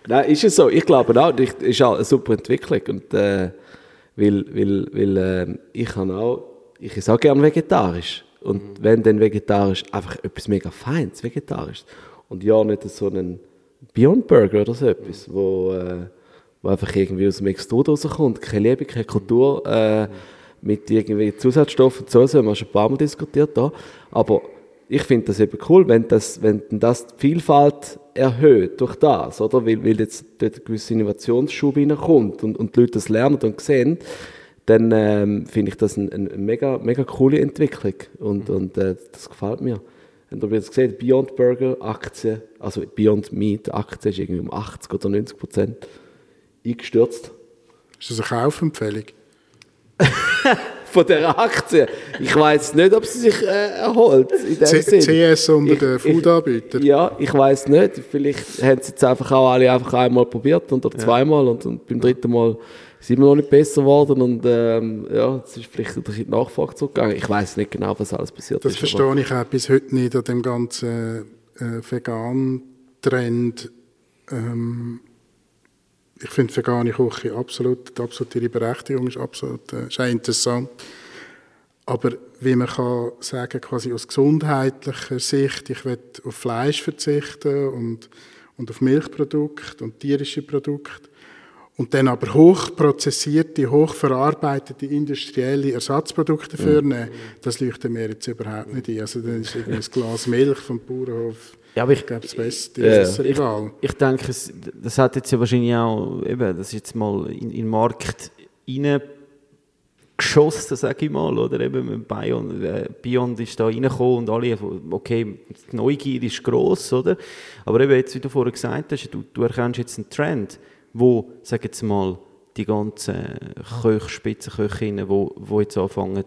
Nein, ist es so. Ich glaube auch, das ist auch eine super Entwicklung. Und, äh, weil weil, weil äh, ich kann auch, ich esse auch gerne vegetarisch. Und wenn dann vegetarisch, einfach etwas mega Feines, vegetarisch. Und ja, nicht so einen Beyond Burger oder so etwas, wo, äh, wo einfach irgendwie aus dem Extrud rauskommt. Keine Liebe, keine Kultur, äh, mit irgendwie Zusatzstoffen und so, das haben wir schon ein paar Mal diskutiert da. Aber ich finde das eben cool, wenn das, wenn das die Vielfalt erhöht durch das, oder? Weil, weil jetzt dort ein gewisser Innovationsschub reinkommt und, und die Leute das lernen und sehen, dann ähm, finde ich das eine, eine mega, mega coole Entwicklung und, und äh, das gefällt mir. Und ihr jetzt gesehen, Beyond Burger Aktie, also Beyond Meat Aktie ist irgendwie um 80 oder 90 Prozent eingestürzt. Ist das eine Kaufempfehlung? Von der Aktie. Ich weiß nicht, ob sie sich äh, erholt. In dem C- Sinn. CS unter Ich- den Foodanbietern? Ja, ich weiß nicht. Vielleicht haben sie jetzt einfach auch alle einfach einmal probiert und oder zweimal und, und beim dritten Mal sind wir noch nicht besser geworden und ähm, ja, es ist vielleicht durch die Nachfrage zurückgegangen. Ich weiß nicht genau, was alles passiert Das ist. verstehe ich auch bis heute nicht an dem ganzen äh, Vegan-Trend. Ähm, ich finde vegane Küche absolut, absolut ihre Berechtigung ist absolut äh, ist interessant. Aber wie man kann sagen, quasi aus gesundheitlicher Sicht, ich will auf Fleisch verzichten und, und auf Milchprodukte und tierische Produkte und dann aber hochprozessierte, hochverarbeitete industrielle Ersatzprodukte vornehmen, das leuchtet mir jetzt überhaupt nicht ein. Also dann ist irgendwie ein Glas Milch vom Bauernhof, Ja, aber ich- glaube, das beste, Ja. bessere Ich, ich denke, es, das hat jetzt ja wahrscheinlich auch, eben, das ist jetzt mal in, in den Markt reingeschossen, sage ich mal, oder eben Beyond, äh, Beyond ist da reingekommen und alle, okay, die Neugier ist gross, oder? Aber eben jetzt, wie du vorher gesagt hast, du, du erkennst jetzt einen Trend, wo, sag jetzt mal, die ganzen Köche, Spitzenköchinnen, wo, wo jetzt anfangen,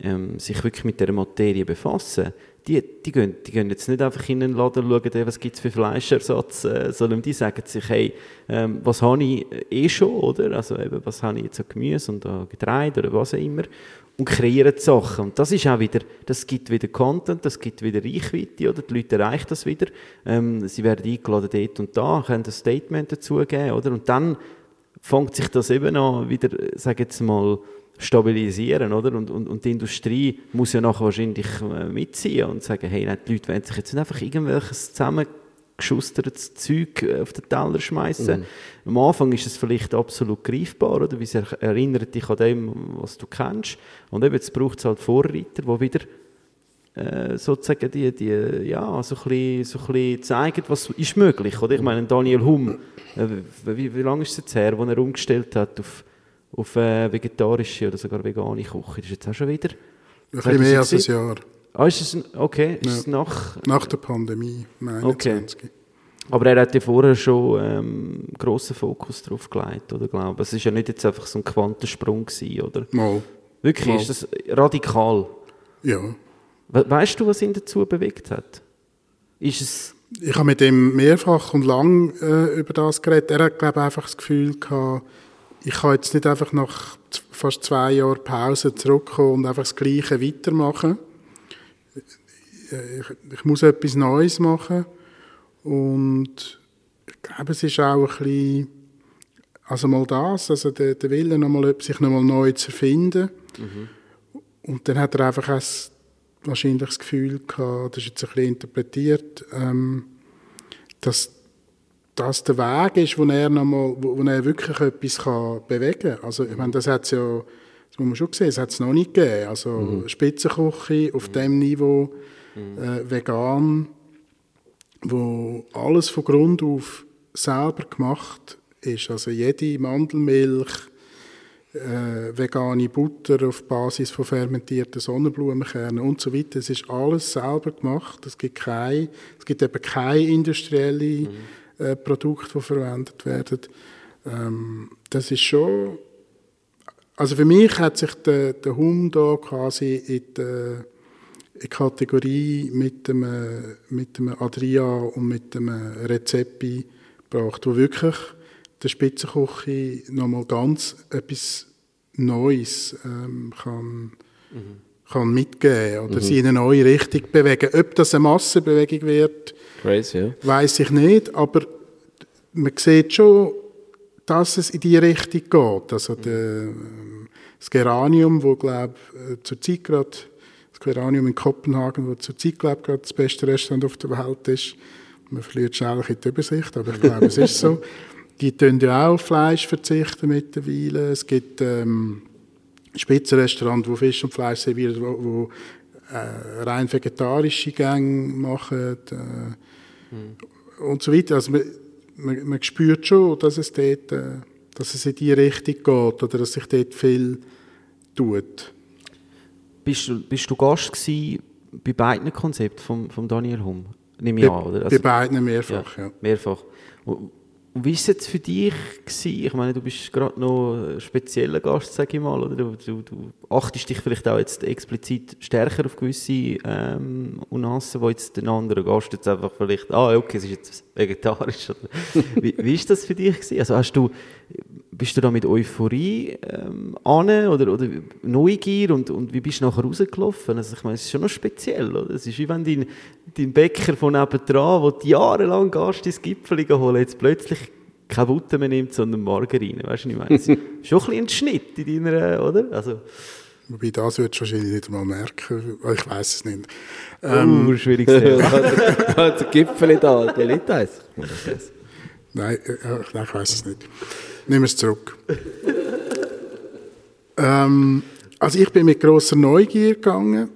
ähm, sich wirklich mit der Materie befassen, die, die, gehen, die gehen jetzt nicht einfach in einen Laden schauen, was gibt es für Fleischersatz, äh, sondern die sagen sich, hey, ähm, was habe ich eh schon, oder? Also eben, was habe ich jetzt an Gemüse und an Getreide oder was auch immer und kreieren Sachen. Und das ist auch wieder, das gibt wieder Content, das gibt wieder Reichweite, oder? Die Leute erreichen das wieder. Ähm, sie werden eingeladen dort und da, können ein Statement dazugeben, oder? Und dann fängt sich das eben an wieder, sage jetzt mal, stabilisieren, oder? Und, und, und die Industrie muss ja nachher wahrscheinlich äh, mitziehen und sagen, hey, die Leute wollen sich jetzt einfach irgendwelches zusammengeschustertes Zeug äh, auf den Teller schmeißen. Mhm. Am Anfang ist es vielleicht absolut greifbar, oder? Wie es erinnert dich an dem, was du kennst. Und eben, jetzt braucht es halt Vorreiter, die wieder äh, sozusagen die, die, ja, so ein bisschen, so ein bisschen zeigen, was ist möglich, oder? Ich meine, Daniel Hum, äh, wie, wie lange ist es jetzt her, wo er umgestellt hat auf auf äh, vegetarische oder sogar vegane Küche. Das ist jetzt auch schon wieder... Ein bisschen mehr als ein Jahr. Ah, ist es, okay, ist Ja. es nach... Nach der Pandemie, im 21. Aber er hat ja vorher schon ähm, grossen Fokus drauf gelegt, oder glaube Es ist ja nicht jetzt einfach so ein Quantensprung gewesen, oder? Mal. Wirklich, Mal. ist das radikal? Ja. We weißt du, was ihn dazu bewegt hat? Ist es... Ich habe mit ihm mehrfach und lang äh, über das geredet. Er hat, glaube ich, einfach das Gefühl gehabt, ich kann jetzt nicht einfach nach fast zwei Jahren Pause zurückkommen und einfach das Gleiche weitermachen. Äh, Ich, ich muss etwas Neues machen. Und ich glaube, es ist auch ein bisschen, also mal das, also der, der Wille, nochmal, sich nochmal neu zu erfinden. Und dann hat er einfach auch wahrscheinlich das Gefühl gehabt, das ist jetzt ein bisschen interpretiert, ähm, dass das der Weg ist, wo er, noch mal, wo, wo er wirklich etwas kann bewegen kann. Also, ich meine, das hat ja, das muss man schon sehen, das hat es noch nicht gegeben. Also Spitzenküche auf dem Niveau, äh, vegan, wo alles von Grund auf selber gemacht ist. Also jede Mandelmilch, äh, vegane Butter auf Basis von fermentierten Sonnenblumenkernen und so weiter. Es ist alles selber gemacht. Es gibt, kein, es gibt eben keine industrielle äh, Produkte, die verwendet werden. Ähm, das ist schon... Also für mich hat sich der, der Hum da quasi in die Kategorie mit dem, äh, mit dem Adria und mit dem äh, Rezepi gebracht, wo wirklich der Spitzenküche nochmal ganz etwas Neues ähm, kann, kann mitgeben oder sie in eine neue Richtung bewegen. Ob das eine Massenbewegung wird, Crazy, ja. weiß ich nicht, aber man sieht schon, dass es in die Richtung geht. Also der, ähm, das Geranium, wo glaube zurzeit gerade das Geranium in Kopenhagen, wo zurzeit glaube gerade das beste Restaurant auf der Welt ist. Man verliert schnell ein bisschen die Übersicht, aber ich glaube, es ist so. Die tun ja auch auf Fleisch verzichten mittlerweile. Es gibt ähm, Spitzenrestaurants, wo Fisch und Fleisch servieren, wo, wo äh, rein vegetarische Gänge machen. Äh, und so weiter. Also man, man, man spürt schon, dass es dort, äh, dass es in die Richtung geht oder dass sich dort viel tut. Bist du, bist du Gast gewesen bei beiden Konzepten von, von Daniel Hum? Nehme Bei, ich an, oder? Also bei beiden mehrfach, ja. Mehrfach. Und, wie war es jetzt für dich? Gewesen? Ich meine, du bist gerade noch ein spezieller Gast, sage ich mal. Oder? Du, du, du achtest dich vielleicht auch jetzt explizit stärker auf gewisse ähm, Nuancen, wo jetzt den anderen Gast jetzt einfach vielleicht, ah, okay, es ist jetzt vegetarisch. Wie, wie ist das für dich? Also hast du, bist du da mit Euphorie ähm, an oder, oder Neugier und, und wie bist du nachher rausgelaufen? Also ich meine, es ist schon noch speziell, oder? Es ist wie wenn dein, dein Bäcker von nebendran, wo du jahrelang gehst, dein Gipfel holen, jetzt plötzlich keine Butter mehr nimmt, sondern Margarine. Weißt du, ich meine? Es ist schon ein bisschen ein Schnitt in deiner, oder? Also, Wobei, das würdest du wahrscheinlich nicht einmal merken. Ich weiß es nicht. ähm, uh, schwieriges Thema. Der Gipfel da, der. Nein, äh, nein ich weiß es nicht. Nehmen wir es zurück. ähm, also ich bin mit großer Neugier gegangen.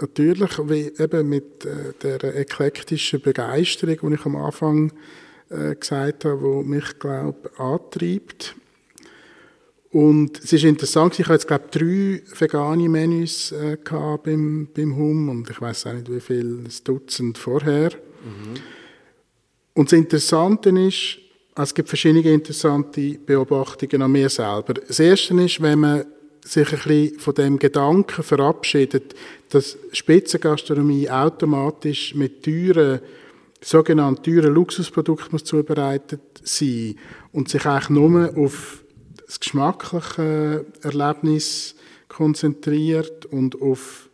Natürlich, wie eben mit äh, der eklektischen Begeisterung, die ich am Anfang äh, gesagt habe, die mich, glaube antreibt. Und es ist interessant, ich habe jetzt, glaube drei vegane Menüs äh, gehabt beim, beim Hum und ich weiß auch nicht, wie viel, ein Dutzend vorher. Und das Interessante ist, also es gibt verschiedene interessante Beobachtungen an mir selber. Das Erste ist, wenn man sich ein bisschen von dem Gedanken verabschiedet, dass Spitzengastronomie automatisch mit teuren, sogenannten teuren Luxusprodukten muss zubereitet sein und sich eigentlich nur auf das geschmackliche Erlebnis konzentriert und auf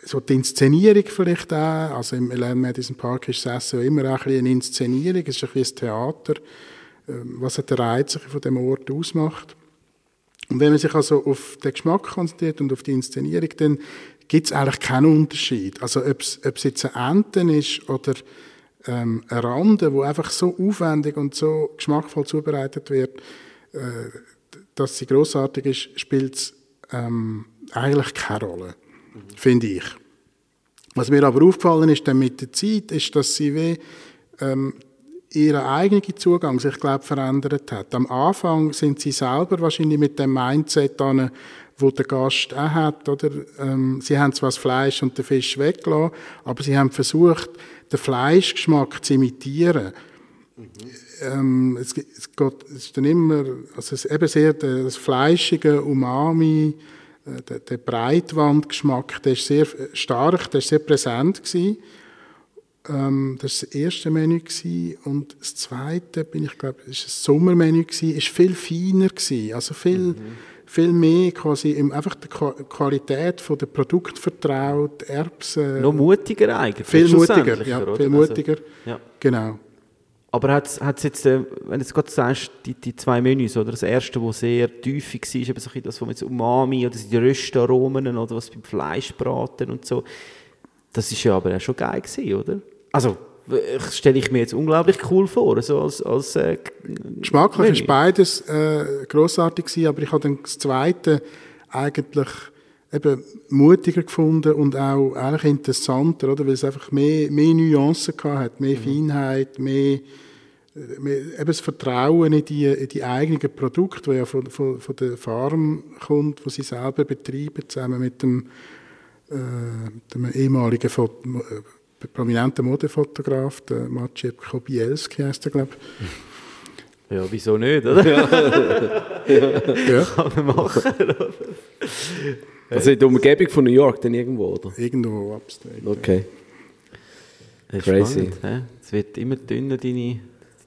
so die Inszenierung vielleicht auch. Also im Ellen Madison Park ist das Essen immer auch ein eine Inszenierung, es ist ein bisschen Theater, ähm, was der Reiz von dem Ort ausmacht. Und wenn man sich also auf den Geschmack konzentriert und auf die Inszenierung, dann gibt es eigentlich keinen Unterschied. Also ob es jetzt ein Enten ist oder ähm, eine Rande, wo einfach so aufwendig und so geschmackvoll zubereitet wird, äh, dass sie großartig ist, spielt ähm, eigentlich keine Rolle finde ich. Was mir aber aufgefallen ist dann mit der Zeit, ist, dass sie wie, ähm, ihren eigenen Zugang sich, glaube verändert hat. Am Anfang sind sie selber wahrscheinlich mit dem Mindset an, wo der Gast auch hat, oder? Ähm, sie haben zwar das Fleisch und den Fisch weggelassen, aber sie haben versucht, den Fleischgeschmack zu imitieren. Mhm. Ähm, es, es, geht, es ist dann immer, also es eben sehr das fleischige Umami, äh, der, der Breitwandgeschmack, der ist sehr stark, der ist sehr präsent gewesen. Ähm, das war das erste Menü gewesen. und das zweite, bin ich glaube, ist das Sommermenü gewesen, ist viel feiner gewesen, also viel, mhm. viel mehr quasi im, einfach die Qualität von der Produkt vertraut, Erbsen. Noch mutiger eigentlich. Viel mutiger, ja, viel mutiger. Also, ja. Genau. Aber hat es jetzt, äh, wenn du gerade sagst, die, die zwei Menüs, oder das erste, das sehr tief war, eben so das, was mit Umami oder die Röstaromen oder was beim Fleischbraten und so, das ist ja aber auch schon geil gewesen, oder? Also, stelle ich mir jetzt unglaublich cool vor, so als, als äh, Geschmacklich Menü. ist beides äh, grossartig gewesen, aber ich habe dann das zweite eigentlich eben mutiger gefunden und auch eigentlich interessanter, oder? weil es einfach mehr, mehr Nuancen hatte, mehr mhm. Feinheit, mehr eben das Vertrauen in die, in die eigenen Produkte, die ja von, von, von der Farm kommt, die sie selber betreiben, zusammen mit dem, äh, dem ehemaligen Foto, äh, prominenten Modefotograf, der Maciej Kobielski heißt er, glaube ich. Ja, wieso nicht, oder? ja. ja. Kann man machen. also in der Umgebung von New York dann irgendwo, oder? Irgendwo upstate. Okay. Crazy. Es wird immer dünner, deine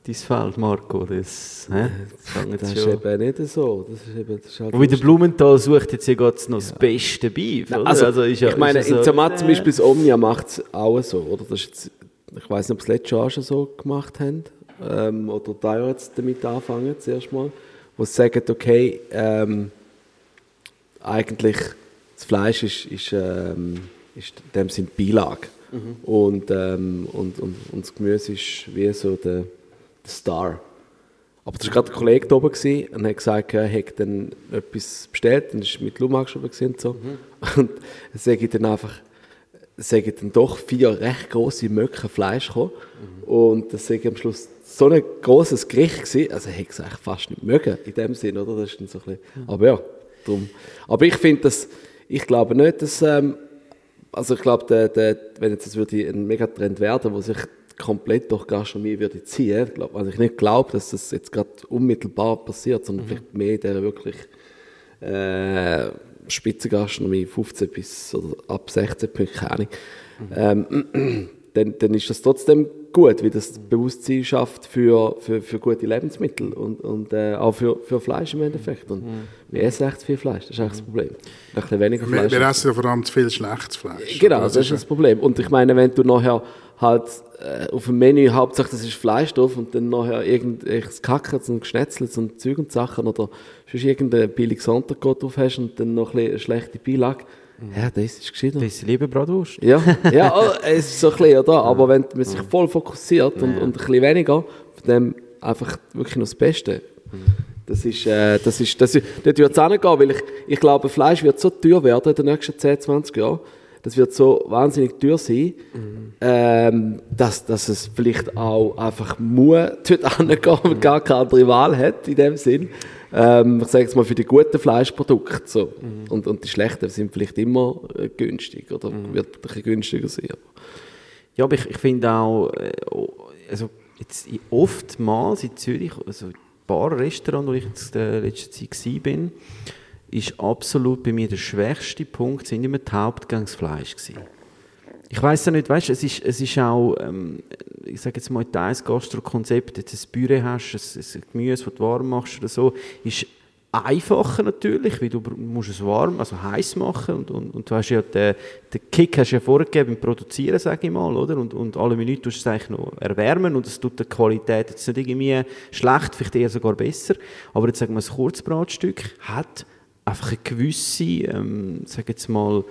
dein Feld, Marco. Das, hä? das, das ist eben nicht so. Das ist eben, das ist halt Wobei der Blumenthal sucht jetzt ja noch das beste Beef. Also, also ist ja, ich meine, in Zermatt zum Beispiel das Omnia macht es auch so. Oder? Das ist jetzt, ich weiß nicht, ob es letztes Jahr schon so gemacht haben. Ähm, oder da jetzt damit anfangen, zuerst mal. Wo sie sagen, okay, ähm, eigentlich das Fleisch ist, ist, ähm, ist in dem Sinn Beilage. Mhm. Und, ähm, und, und, und das Gemüse ist wie so der Star. Aber das war gerade ein Kollege da oben und hat gesagt, er hätte dann etwas bestellt und ist mit Lumax schon und so. Mhm. Und dann sage ich dann einfach, sage dann doch vier recht große Möcke Fleisch gekommen. Mhm. Und das sage ich am Schluss so ein großes Gericht gewesen. Also hätte es eigentlich fast nicht mögen in dem Sinn, oder? Das ist dann so ein bisschen, mhm. Aber ja, drum. Aber ich finde das, ich glaube nicht, dass, ähm, also ich glaube, der, der, wenn jetzt das würde ein Megatrend werden, wo sich komplett durch Gastronomie würde ziehen. Also ich nicht glaube, dass das jetzt gerade unmittelbar passiert, sondern mhm. vielleicht mehr der wirklich äh, Spitzengastronomie 15 bis oder ab 16 Punkte, keine Ahnung. Mhm. Ähm, dann, dann ist das trotzdem gut, wie das Bewusstsein schafft für, für, für gute Lebensmittel und, und äh, auch für, für Fleisch im Endeffekt. Und mhm. wir essen echt viel Fleisch, das ist eigentlich das Problem. Ein weniger Fleisch. Wir, wir essen vor allem zu viel schlechtes Fleisch. Genau, das, ist das Problem. Und ich meine, wenn du nachher halt äh, auf dem Menü Hauptsache das ist Fleisch drauf und dann nachher irgendwelches Kackert und Geschnetzelt und Zeug und Sachen oder sonst irgendein billiges Sondergott drauf hast und dann noch ein bisschen eine schlechte Beilage, ja, das ist gescheiter. Das ist lieber Bratwurst. Ja, ja oh, es ist so ein bisschen, oder? Aber wenn man sich voll fokussiert und, und ein bisschen weniger, von dem einfach wirklich noch das Beste. Das ist, äh, das ist, das ist, dort wird es auch nicht gehen, weil ich, ich glaube, Fleisch wird so teuer werden in den nächsten 10, 20 Jahren. Das wird so wahnsinnig teuer sein, mhm. ähm, dass, dass es vielleicht auch einfach muss dort hingehen, wenn gar keine andere Wahl hat, in dem Sinn. Ähm, ich sage jetzt mal für die guten Fleischprodukte. So. Mhm. Und, und die schlechten sind vielleicht immer äh, günstig oder mhm. wird ein bisschen günstiger sein. Ja, aber ich, ich finde auch, äh, also jetzt oftmals in Zürich, also ein paar Restaurants, wo ich jetzt in äh, letzter Zeit war, ist absolut bei mir der schwächste Punkt, sind immer das Hauptgangsfleisch gewesen. Ich weiß ja nicht, weißt, es ist, es ist auch, ähm, ich sage jetzt mal, das Gastro-Konzept, jetzt ein Büro hast, ein, ein Gemüse, das du warm machst oder so, ist einfacher natürlich, weil du musst es warm, also heiß machen und, und, und du hast ja den, den Kick hast ja vorgegeben beim Produzieren, sage ich mal, oder? Und, und alle Minuten tust du es eigentlich noch erwärmen und es tut die Qualität jetzt nicht irgendwie schlecht, vielleicht eher sogar besser, aber jetzt sagen wir, ein Kurzbratstück hat einfach eine gewisse, ähm, sage jetzt mal,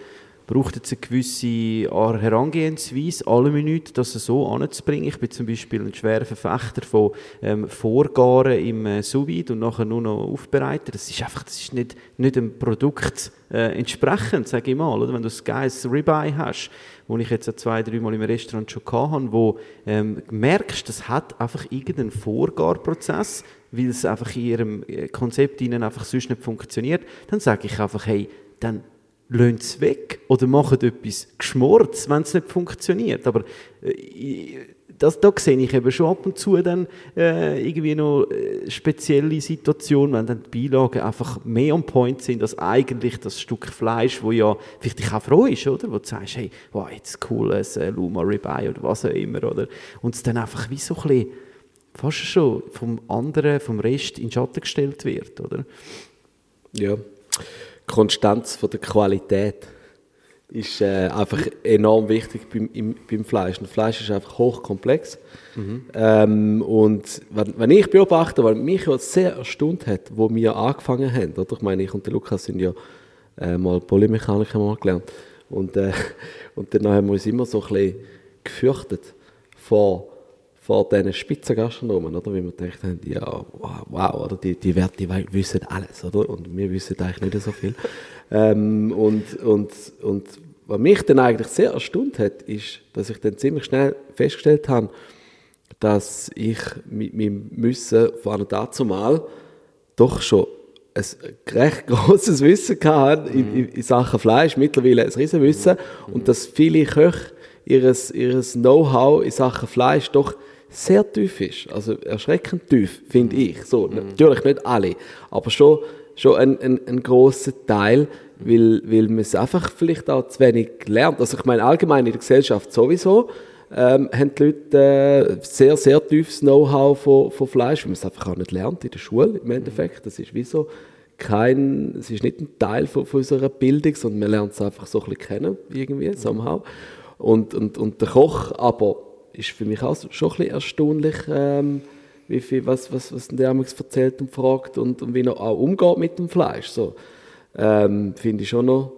braucht jetzt eine gewisse Herangehensweise, alle Minuten das so anzubringen. Ich bin zum Beispiel ein schwerer Verfechter von ähm, Vorgaren im äh, sous und nachher nur noch aufbereiten. Das ist einfach, das ist nicht, nicht einem Produkt äh, entsprechend, sage ich mal. Oder? Wenn du ein geiles Ribeye hast, wo ich jetzt zwei, drei Mal im Restaurant schon hatte, wo ähm, merkst, das hat einfach irgendeinen Vorgarprozess, weil es einfach in ihrem äh, Konzept ihnen einfach sonst nicht funktioniert, dann sage ich einfach, hey, dann lönt es weg oder macht etwas Geschmorz, wenn es nicht funktioniert. Aber äh, das, da sehe ich eben schon ab und zu dann äh, irgendwie noch äh, spezielle Situationen, wenn dann die Beilagen einfach mehr on point sind als eigentlich das Stück Fleisch, wo ja vielleicht dich auch freust, oder? Wo du sagst, hey, wow, jetzt cooles äh, Luma Ribeye oder was auch immer, oder? Und es dann einfach wie so ein bisschen, fast schon vom anderen, vom Rest in den Schatten gestellt wird, oder? Ja. Konstanz von der Qualität ist äh, einfach enorm wichtig beim, im, beim Fleisch. Und Fleisch ist einfach hochkomplex. Mhm. Ähm, und wenn, wenn, ich beobachte, weil mich ja sehr erstaunt hat, wo wir angefangen haben, oder? Ich meine, ich und der Lukas sind ja äh, mal Polymechaniker mal gelernt. Und, äh, und dann haben wir uns immer so ein bisschen gefürchtet vor vor diesen Spitzengastronomen, oder? Wie wir gedacht haben, ja, wow, oder? Die, die, Werte, die wissen alles, oder? Und wir wissen eigentlich nicht so viel. Ähm, und, und, und was mich dann eigentlich sehr erstaunt hat, ist, dass ich dann ziemlich schnell festgestellt habe, dass ich mit meinem Müssen von dazu mal doch schon ein recht großes Wissen hatte in, in, in, Sachen Fleisch, mittlerweile ein Riesenwissen, mhm. und dass viele Köche ihres, ihres Know-how in Sachen Fleisch doch sehr tief ist. Also erschreckend tief, finde ich. So, mhm. Natürlich nicht alle, aber schon, schon ein, ein, ein grosser Teil, weil, weil man es einfach vielleicht auch zu wenig lernt. Also ich meine, allgemein in der Gesellschaft sowieso ähm, haben die Leute äh, sehr, sehr tiefes Know-how von, von Fleisch, weil man es einfach auch nicht lernt in der Schule im Endeffekt. Das ist wie so kein, es ist nicht ein Teil von, von unserer Bildung, sondern man lernt es einfach so ein bisschen kennen, irgendwie, somehow. Und, und, und der Koch aber ist für mich auch schon ein bisschen erstaunlich, ähm, wie viel, was, was, was der erzählt und fragt und, und wie er auch umgeht mit dem Fleisch. So, ähm, Finde ich schon noch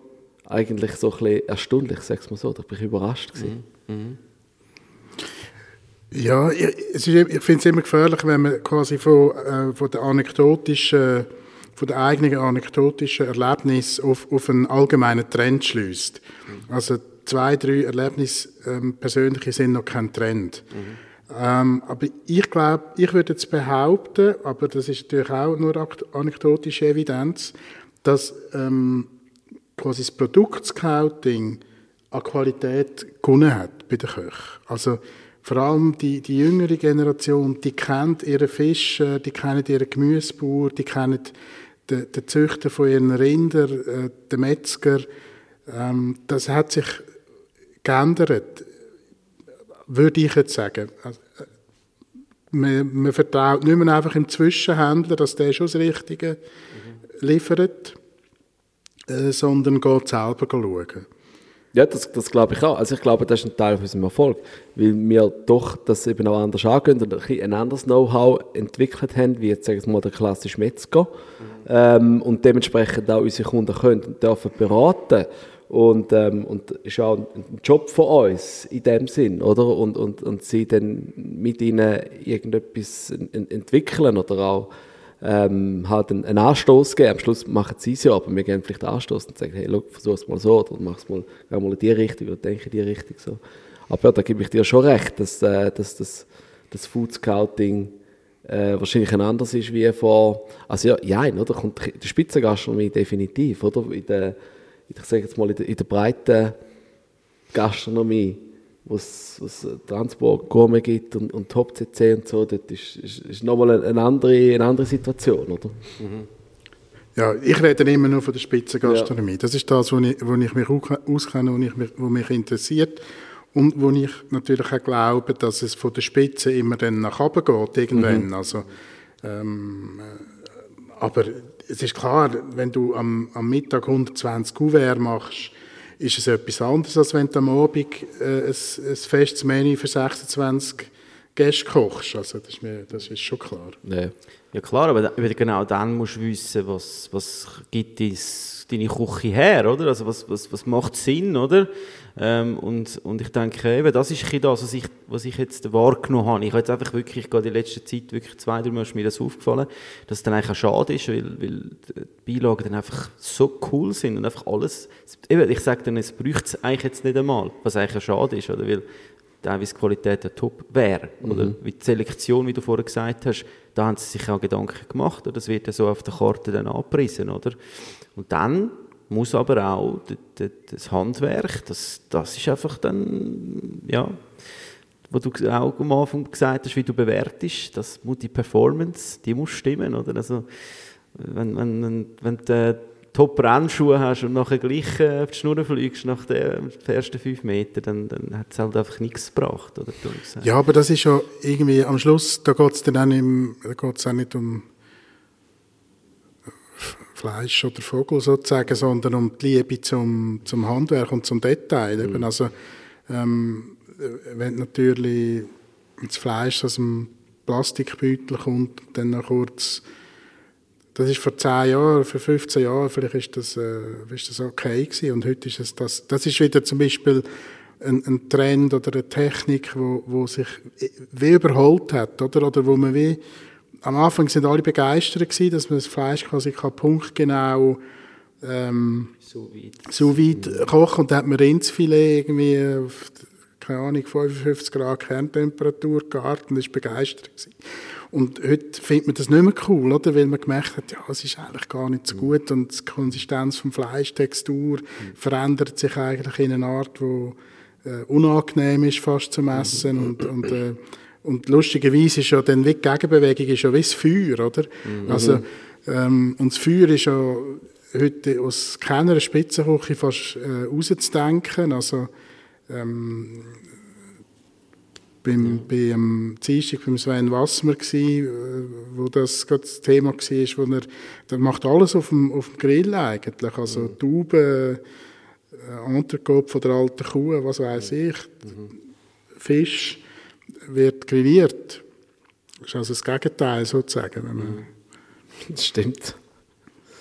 eigentlich so ein bisschen erstaunlich, sag's mal so. Da bin ich überrascht gewesen. Mhm. Mhm. Ja, ich, ich finde es immer gefährlich, wenn man quasi von, äh, von der anekdotischen von der eigenen anekdotischen Erlebnis auf, auf einen allgemeinen Trend schließt. Mhm. Also zwei, drei Erlebnisse ähm, persönliche sind noch kein Trend. Mhm. Ähm, aber ich glaube, ich würde jetzt behaupten, aber das ist natürlich auch nur anekdotische Evidenz, dass ähm, quasi das Produktscouting an Qualität gewonnen hat bei den Köchen. Also vor allem die, die jüngere Generation, die kennt ihre Fische, die kennen ihren Gemüsebauer, die kennen den, den Züchter von ihren Rindern, äh, den Metzger. Ähm, das hat sich geändert, würde ich jetzt sagen. Also, man, man, vertraut nicht mehr einfach im Zwischenhändler, dass der schon das Richtige mhm. liefert, äh, sondern geht selber schauen. Ja, das, das glaube ich auch. Also ich glaube, das ist ein Teil von unserem Erfolg, weil wir doch das eben auch anders angehen und ein, anderes Know-how entwickelt haben, wie jetzt sagen wir mal der klassische Metzger mhm. ähm, und dementsprechend auch unsere Kunden können und dürfen beraten und, ähm, und ist auch ein Job von uns in dem Sinn, oder? Und, und, und sie dann mit ihnen irgendetwas entwickeln oder auch ähm, halt einen, einen Anstoß geben. Am Schluss machen sie es ja, aber wir geben vielleicht Anstoß und sagen, hey, versuch es mal so oder mach es mal, geh mal in die Richtung oder denke in die Richtung so. Aber ja, da gebe ich dir schon recht, dass, äh, dass das, das Food Scouting äh, wahrscheinlich ein anderes ist wie vor, also ja, ja, oder? Kommt die Spitzengastronomie definitiv, oder? In der, ich sage jetzt mal, in der, in der breiten Gastronomie, wo es Transport Gourmet gibt und, und Top CC und so, das ist, ist, ist nochmal eine andere, eine andere Situation, oder? Mhm. Ja, ich rede immer nur von der Spitzengastronomie. Ja. Das ist das, wo ich, wo ich mich auskenne, wo, ich mich, wo mich interessiert. Und wo ich natürlich auch glaube, dass es von der Spitze immer dann nach oben geht, irgendwann. Mhm. Also, ähm, äh, aber es ist klar, wenn du am, am Mittag 120 Kuvert machst, ist es etwas anderes, als wenn du am Abend äh, ein, ein festes Menü für 26 Gäste kochst. Also das ist, mir, das ist schon klar. Ja. ja klar, aber genau dann musst du wissen, was, was gibt dies, deine Küche her, oder? Also was, was, was macht Sinn, oder? Ähm, und, und ich denke, eben, das ist das, was ich, was ich jetzt wahrgenommen habe. Ich habe jetzt einfach wirklich, gerade in letzter Zeit, wirklich zwei, drei Mal ist mir das aufgefallen, dass es dann eigentlich auch schade ist, weil, weil die Beilagen dann einfach so cool sind und einfach alles, eben, ich sage dann, es bräuchte es eigentlich jetzt nicht einmal, was eigentlich schade ist, oder? Weil teilweise die Qualität der top wäre. Mhm. Oder wie die Selektion, wie du vorher gesagt hast, da haben sie sich auch Gedanken gemacht. Oder das wird ja so auf der Karte dann abgerissen, oder? Und dann muss aber auch das Handwerk, das, das ist einfach dann, ja, wo du auch am Anfang gesagt hast, wie du bewertest, das muss die Performance, die muss stimmen, oder? Also, wenn, wenn, wenn, wenn der Top-Rennschuhe hast und nachher gleich äh, auf die Schnur fliegst nach den ersten fünf Metern, dann, dann hat es halt einfach nichts gebracht. Oder? Ja, aber das ist ja irgendwie am Schluss, da geht es dann auch nicht, geht's auch nicht um Fleisch oder Vogel sozusagen, sondern um die Liebe zum, zum Handwerk und zum Detail. Mhm. also, ähm, wenn natürlich das Fleisch aus dem Plastikbeutel kommt dann noch kurz das ist vor 10 Jahren, vor 15 Jahren, vielleicht ist das, äh, ist das okay gewesen. Und heute ist es das, das ist wieder zum Beispiel ein, ein Trend oder eine Technik, wo, wo sich wie überholt hat, oder? Oder wo man wie, am Anfang sind alle begeistert gewesen, dass man das Fleisch quasi kann punktgenau ähm, so weit, so weit kochen und dann hat man Rindsfilet irgendwie auf, keine Ahnung, 55 Grad Kerntemperatur gegarten und ist begeistert gewesen. Und heute findet man das nicht mehr cool, oder? weil man gemerkt hat, ja, es ist eigentlich gar nicht so mhm. gut und die Konsistenz vom Fleisch, Textur mhm. verändert sich eigentlich in eine Art, die äh, unangenehm ist fast zum Essen mhm. und, und, äh, und lustigerweise ist ja dann wie die Gegenbewegung ist ja wie das Feuer, oder? Mhm. Also, ähm, und das Feuer ist ja heute aus keiner Spitzenküche fast äh, rauszudenken, also ähm, beim, ja. beim Dienstag beim Sven Wassmer gsi, äh, wo das gerade das Thema war, wo er, der macht alles auf dem, auf dem Grill eigentlich, also mhm. Tauben, äh, Entrecote von der alten Kuh, was weiß ich, mhm. Fisch wird grilliert. Das ist also das Gegenteil sozusagen. Wenn man mhm. Das stimmt.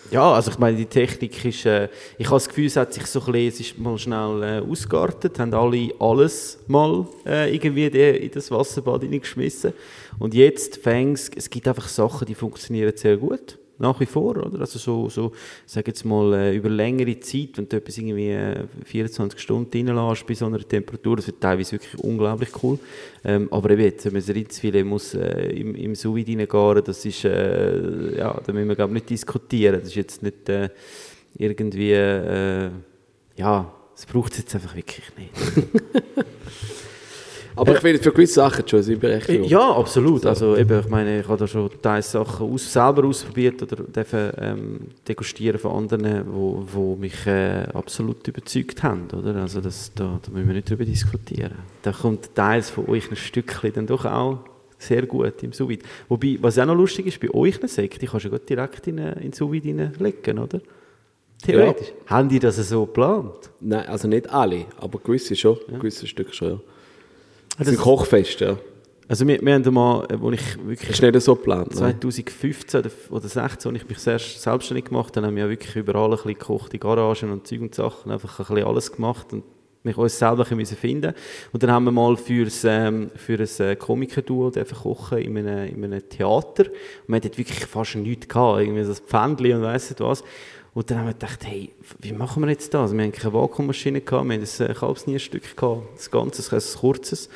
Ja, also ich meine, die Technik ist, äh, ich habe das Gefühl, es hat sich so ein bisschen, es ist mal schnell äh, ausgeartet, haben alle alles mal äh, irgendwie die, in das Wasserbad hineingeschmissen. Und jetzt fängst es gibt einfach Sachen, die funktionieren sehr gut nach wie vor, oder? Also so, so sage jetzt mal, äh, über längere Zeit, wenn du etwas irgendwie äh, 24 Stunden reinlässt bei so einer Temperatur, das wird teilweise wirklich unglaublich cool. Ähm, aber eben jetzt, wenn man das Rindsfilet muss äh, im, im Sous reingaren, das ist, äh, ja, da müssen wir glaube nicht diskutieren. Das ist jetzt nicht äh, irgendwie, äh, ja, das braucht es jetzt einfach wirklich nicht. Aber ich finde für gewisse Sachen schon eine Berechtigung. Ja, absolut. Also eben, ich meine, ich habe da schon teils Sachen aus, selber ausprobiert oder dürfen ähm, degustieren von anderen, wo, wo mich äh, absolut überzeugt haben. Oder? Also das, da, da müssen wir nicht drüber diskutieren. Da kommt teils von euch ein Stückchen dann doch auch sehr gut im sous Wobei, was auch noch lustig ist, bei euch eine Sekt, die kannst du direkt in, in den sous reinlegen, oder? Theoretisch. Ja. Haben die das so geplant? Nein, also nicht alle, aber gewisse schon. Ja. Gewisse Stücke schon, ja. Das ist ein Kochfest, ja. Also wir, wir haben mal, äh, wo ich wirklich... Ist nicht so geplant, 2015 oder, oder 2016, als ich mich selbst selbstständig gemacht habe, haben wir ja wirklich überall ein bisschen gekocht, in Garagen und Zeug und Sachen, einfach ein bisschen alles gemacht und mich uns selber bisschen finden Und dann haben wir mal für's, ähm, für ein äh, Komikerduo kochen in einem, in einem Theater. Und wir hatten wirklich fast nichts gehabt, irgendwie so ein Pfändchen und weiss nicht was. Und dann haben wir gedacht, hey, wie machen wir jetzt das? Wir hatten keine Vakuummaschine, gehabt, wir hatten ein äh, Kalbsnierstück, gehabt, das Ganze, ein kurzes.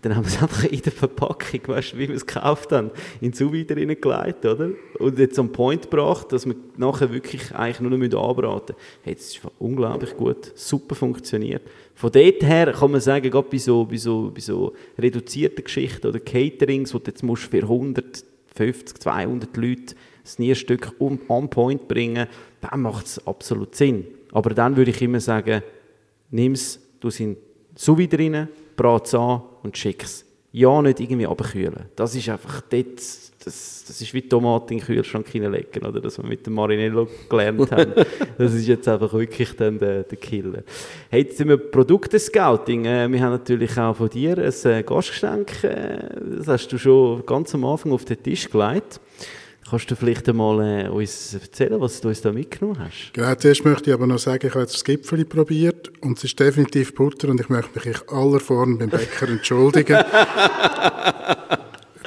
Dann haben wir es einfach in der Verpackung, weißt du, wie wir es gekauft haben, in den wieder reingelegt, oder? Und jetzt am Point gebracht, dass wir nachher wirklich eigentlich nur noch anbraten müssen. Hey, das ist unglaublich gut, super funktioniert. Von dort her kann man sagen, gerade bei so, bei so, bei so reduzierten Geschichten oder Caterings, wo du jetzt musst für 150, 200 Leute das Nierstück um, on point bringen, dann macht es absolut Sinn. Aber dann würde ich immer sagen, nimm es, du in sous vide rein, brat es an und schick es. Ja, nicht irgendwie abkühlen. Das ist einfach dort, das, das ist wie Tomaten in den Kühlschrank hineinlegen, oder? Das wir mit dem Marinello gelernt haben. Das ist jetzt einfach wirklich dann der, der Killer. Hey, jetzt sind wir Produkte-Scouting. Äh, wir haben natürlich auch von dir ein äh, Gastgeschenk. Äh, das hast du schon ganz am Anfang auf den Tisch gelegt. Kannst du vielleicht einmal äh, uns erzählen, was du uns da mitgenommen hast? Genau, zuerst möchte ich aber noch sagen, ich habe jetzt das Gipfeli probiert und es ist definitiv Butter und ich möchte mich in aller Form beim Bäcker entschuldigen.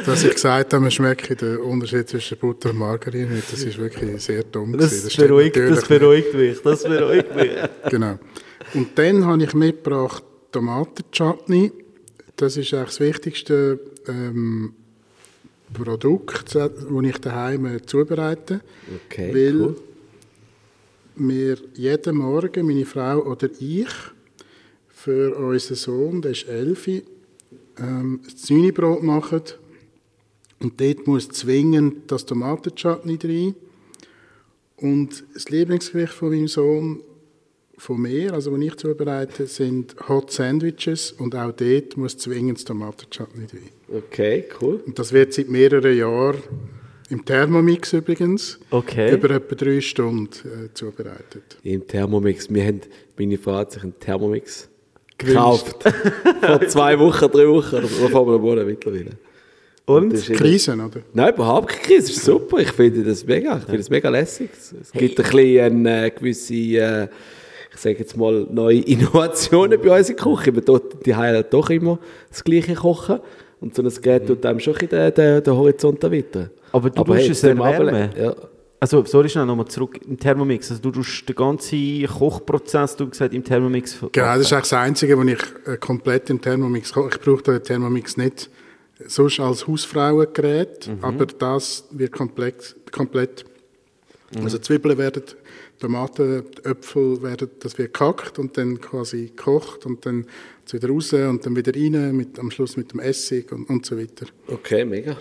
dass ich gesagt habe, man schmecke den Unterschied zwischen Butter und Margarine nicht. Das ist wirklich sehr dumm. gewesen. Das, stimmt beruhigt, das beruhigt mich. Das beruhigt mich. Genau. Und dann habe ich mitgebracht Tomatenchutney. Das ist eigentlich das wichtigste ähm, Produkt, das ich daheim zubereite. Okay, weil cool. wir jeden Morgen, meine Frau oder ich, für unseren Sohn, der ist elf, ähm, das Zünibrot machen. Und dort muss zwingend das Tomatenchutney rein. Und das Lieblingsgericht von meinem Sohn, von mir, also was ich zubereite, sind Hot Sandwiches. Und auch dort muss zwingend das Tomatenchutney rein. Okay, cool. Und das wird seit mehreren Jahren im Thermomix übrigens Okay. über etwa drei Stunden äh, zubereitet. Im Thermomix. Wir haben, meine Frau hat sich einen Thermomix gekauft. vor zwei Wochen, drei Wochen, oder vor einem Monat mittlerweile. Und? immer- Krisen, oder? Nein, überhaupt keine Krise. Das ist super. Ich finde das mega. Ich finde das mega lässig. Es- gibt ein bisschen eine gewisse, äh, sage jetzt mal, neue Innovationen bei uns in der Küche. Wir dort die Heile doch immer das Gleiche kochen. Und so ein Gerät tut einem schon den, den, den Horizont erweitern. Aber du tust es dem erwärmen? Abend- Ja. Also, sorry, schnell nochmal zurück im Thermomix. Also, du tust den ganzen Kochprozess, du hast gesagt, im Thermomix Genau, das ist eigentlich das Einzige, was ich äh, komplett im Thermomix koche. Ich brauche den Thermomix nicht sonst als Hausfrauengerät, aber das wird komplett, komplett also Zwiebeln werden, Tomaten, Äpfel werden, das wird gehackt und dann quasi gekocht und dann wieder raus und dann wieder rein, mit, am Schluss mit dem Essig und, und so weiter. Okay, mega.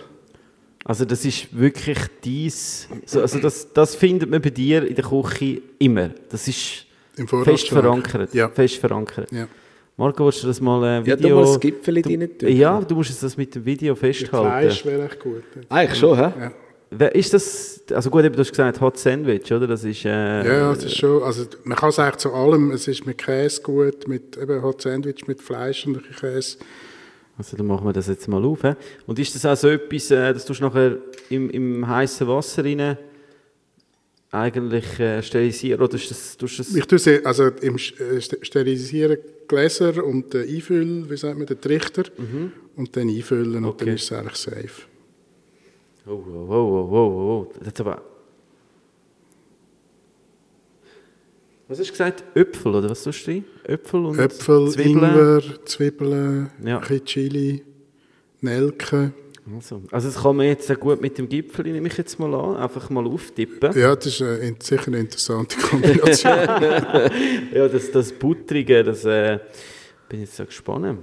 Also, das ist wirklich dies. So, also, das, das findet man bei dir in der Küche immer. Das ist Im fest verankert. Ja. Fest verankert. Ja. Marco, willst du das mal äh, Ja, Video... du musst das Gipfeli rein tun. Ja, du musst das mit dem Video Fleisch festhalten. wäre echt gut. Eigentlich schon, hä? Ja. Ist das? Also gut, du hast gesagt Hot Sandwich, oder? Das ist... Äh, Ja, das ist schon, also man kann es eigentlich zu allem, es ist mit Käse gut, mit eben Hot Sandwich mit Fleisch und ein Käse. Also dann machen wir das jetzt mal auf. He? Und ist das auch so etwas, äh, dass du nachher im, im heißen Wasser rein eigentlich äh, sterilisieren oder ist das, tust das Ich tue sie, also im äh, St- Sterilisieren Gläser und äh, einfüllen, wie sagt man, den Trichter und dann einfüllen und Mhm. Okay. dann ist es eigentlich safe. Oh, wow, wow, wow, wow. Das ist aber... Was hast du gesagt? Äpfel, oder was tust du rein? Äpfel und Äpfel, Zwiebeln? Ingwer, Zwiebeln, Ja. ein bisschen Chili, Nelken. Also, also das kann man jetzt sehr gut mit dem Gipfel, nehme ich jetzt mal an, einfach mal auftippen. Ja, das ist äh, in- sicher eine interessante Kombination. Ja, das, das Buttrige, das äh, bin ich jetzt so gespannt.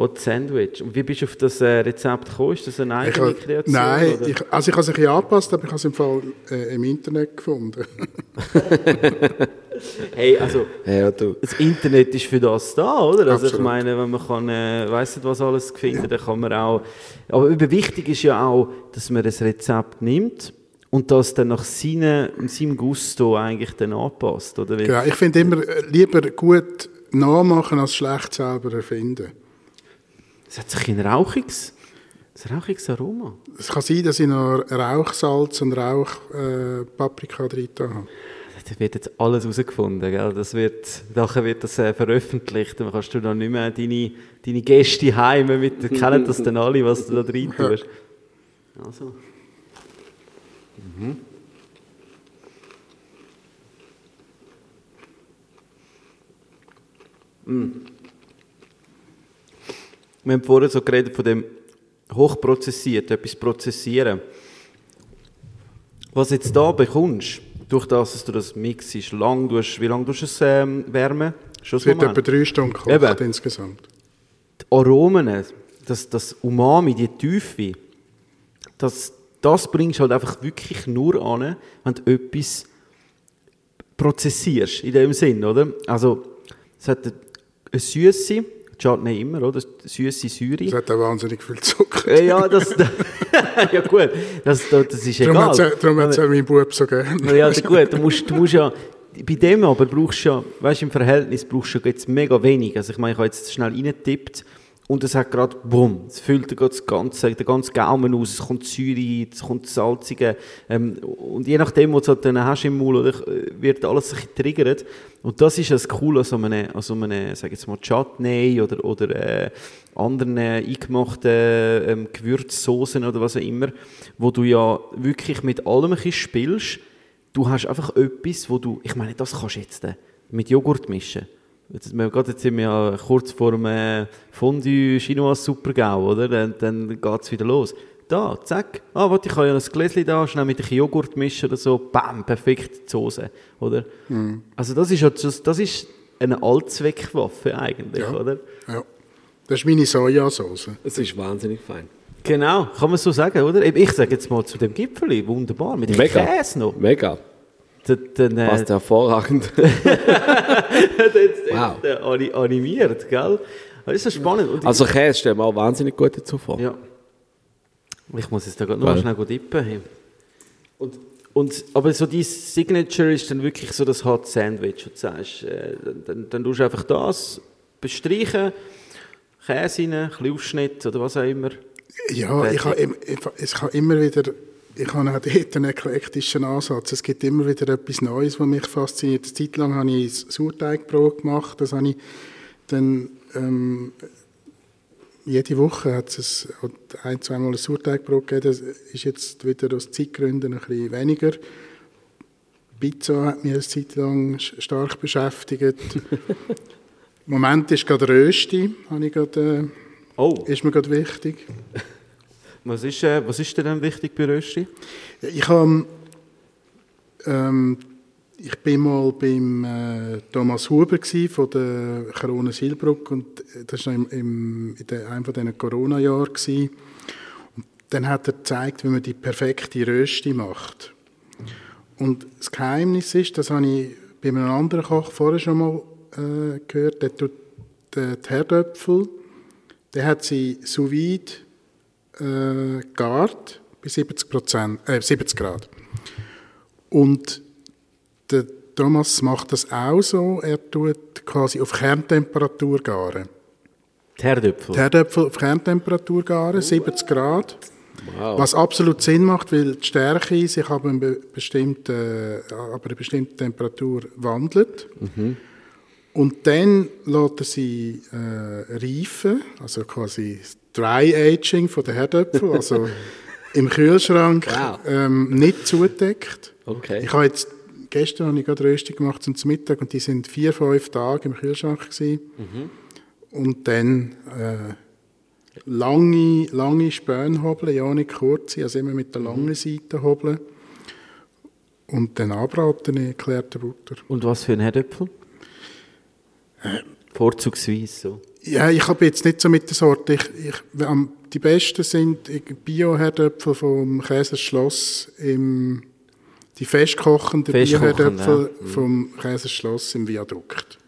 Hot Sandwich. Und wie bist du auf das äh, Rezept gekommen? Ist das eine ich eigene habe, Kreation? nein, oder? ich, also ich habe es ein bisschen angepasst, aber ich habe es im Fall äh, im Internet gefunden. Hey, also Ja, du. das Internet ist für das da, oder? Also ich Absolut. meine, wenn man kann, äh, weiss nicht, was alles finden, dann kann man auch... Aber wichtig ist ja auch, dass man das Rezept nimmt und das dann nach seinem, seinem Gusto eigentlich dann anpasst, oder? Genau, ich finde immer äh, lieber gut nachmachen als schlecht selber erfinden. Es hat sich ein rauchiges, ein rauchiges Aroma. Es kann sein, dass ich noch Rauchsalz und Rauchpaprika äh, drin habe. Da wird jetzt alles herausgefunden, gell? Das wird, nachher wird das äh, veröffentlicht. Dann kannst du dann nicht mehr deine, deine Gäste heime mit, kennen das dann alle, was du da drin tust. Also. Mhm. Wir haben vorher so geredet von dem hochprozessiert, etwas prozessieren. Was jetzt da bekommst, durch das, dass du das mixst, lang, du hast, wie lange tust du es ähm, wärmen? Schon Es wird etwa drei Stunden gekocht insgesamt. die Aromen, das, das Umami, die Tiefe, das, das bringst du halt einfach wirklich nur an, wenn du etwas prozessierst, in dem Sinn, oder? Also, es hat eine Süße, Chutney immer, oder? Süße Säure. Es hat auch wahnsinnig viel Zucker. Äh, ja, das, ja gut, das, das, das ist Darum egal. hat es darum auch mein Bub so gerne. Ja, das gut, du musst, du musst ja, bei dem aber brauchst du ja, weißt du, im Verhältnis brauchst du jetzt mega wenig. Also ich meine, ich habe jetzt schnell reingetippt und es hat gerade, bumm, es füllt das ganze, den ganzen Gaumen aus, es kommt Säure, es kommt Salzige ähm, und je nachdem, was du halt dann hast im oder, wird alles sich triggert und das ist das Coole an so einem, an so einem sag jetzt mal, Chutney oder, oder äh, anderen eingemachten ähm, Gewürzsoßen oder was auch immer, wo du ja wirklich mit allem ein bisschen spielst. Du hast einfach etwas, wo du, ich meine, das kannst du jetzt äh, mit Joghurt mischen. Jetzt, wir, gerade jetzt sind wir ja kurz vor dem äh, Fondue Chinois Supergau, oder? Dann, dann geht es wieder los. Da, zack. Ah, warte, ich kann ja ein Gläschen da, schnell mit ein Joghurt mischen oder so. Bam, perfekt die Soße, oder? Also das ist ja das, das ist eine Allzweckwaffe eigentlich, Ja. oder? Ja. Das ist meine Sojasauce. Es ist wahnsinnig fein. Genau, kann man so sagen, oder? Ich sage jetzt mal zu dem Gipfeli, wunderbar, mit dem Mega. Käse noch. Mega. Dann, dann, äh, Passt hervorragend. jetzt, Wow. jetzt, äh, ani- animiert, gell? Das ist so spannend. Und Also Käse stellen wir auch wahnsinnig gut dazu vor. Ja. Ich muss jetzt da gerade noch schnell gut dippen. hey. Und, und, aber so dein Signature ist dann wirklich so das Hot Sandwich, du sagst, äh, dann, dann, dann tust du einfach das bestreichen, Käse rein, ein bisschen Aufschnitt oder was auch immer. Ja, ich habe, im- ich, ich habe immer wieder, ich habe auch dort einen eklektischen Ansatz. Es gibt immer wieder etwas Neues, was mich fasziniert. Eine Zeit lang habe ich Sauerteigbrot gemacht. Das habe ich dann, ähm, jede Woche hat es ein, zweimal ein Sauerteigbrot gegeben. Das ist jetzt wieder aus Zeitgründen ein bisschen weniger. Pizza hat mich eine Zeit lang stark beschäftigt. Im Moment ist gerade Rösti, habe ich gerade, Oh, äh, ist mir gerade wichtig. Was ist, äh, was ist dir denn wichtig bei? Ja, Ich habe, ähm, ich bin mal beim äh, Thomas Huber von der Corona Silbruck und das war im, im, in einem von diesen Corona-Jahren dann hat er gezeigt, wie man die perfekte Rösti macht. Und das Geheimnis ist, das habe ich bei einem anderen Koch vorher schon mal äh, gehört, der tut äh, die Herdöpfel, der hat sie sous vide äh, gart bei 70, Prozent, äh, 70 Grad. Und der Thomas macht das auch so, er tut quasi auf Kerntemperatur garen. Die Herdöpfel. Die Herdöpfel auf Kerntemperatur garen, 70 Grad. Was absolut Sinn macht, weil die Stärke sich ab, einer be- bestimmten, äh, ab einer bestimmten Temperatur wandelt. Und dann lässt er sie äh, reifen, also quasi das Dry Aging von den Herdöpfeln, also im Kühlschrank Wow. ähm, nicht zudeckt. Okay. Ich habe jetzt, gestern habe ich gerade Röstung gemacht zum Mittag und die sind vier, fünf Tage im Kühlschrank gewesen. Und dann äh, lange, lange Späne hobeln, ja nicht kurze, also immer mit der langen Seite hobeln. Und dann anbraten in geklärter Butter. Und was für ein Herdöpfel? Vorzugsweise so. Ja, ich habe jetzt nicht so mit der Sorte. Ich, ich, die besten sind Bio-Herdöpfel vom Käserschloss im die festkochenden Festkochend, Bio-Herdöpfel vom Käserschloss im Viadukt.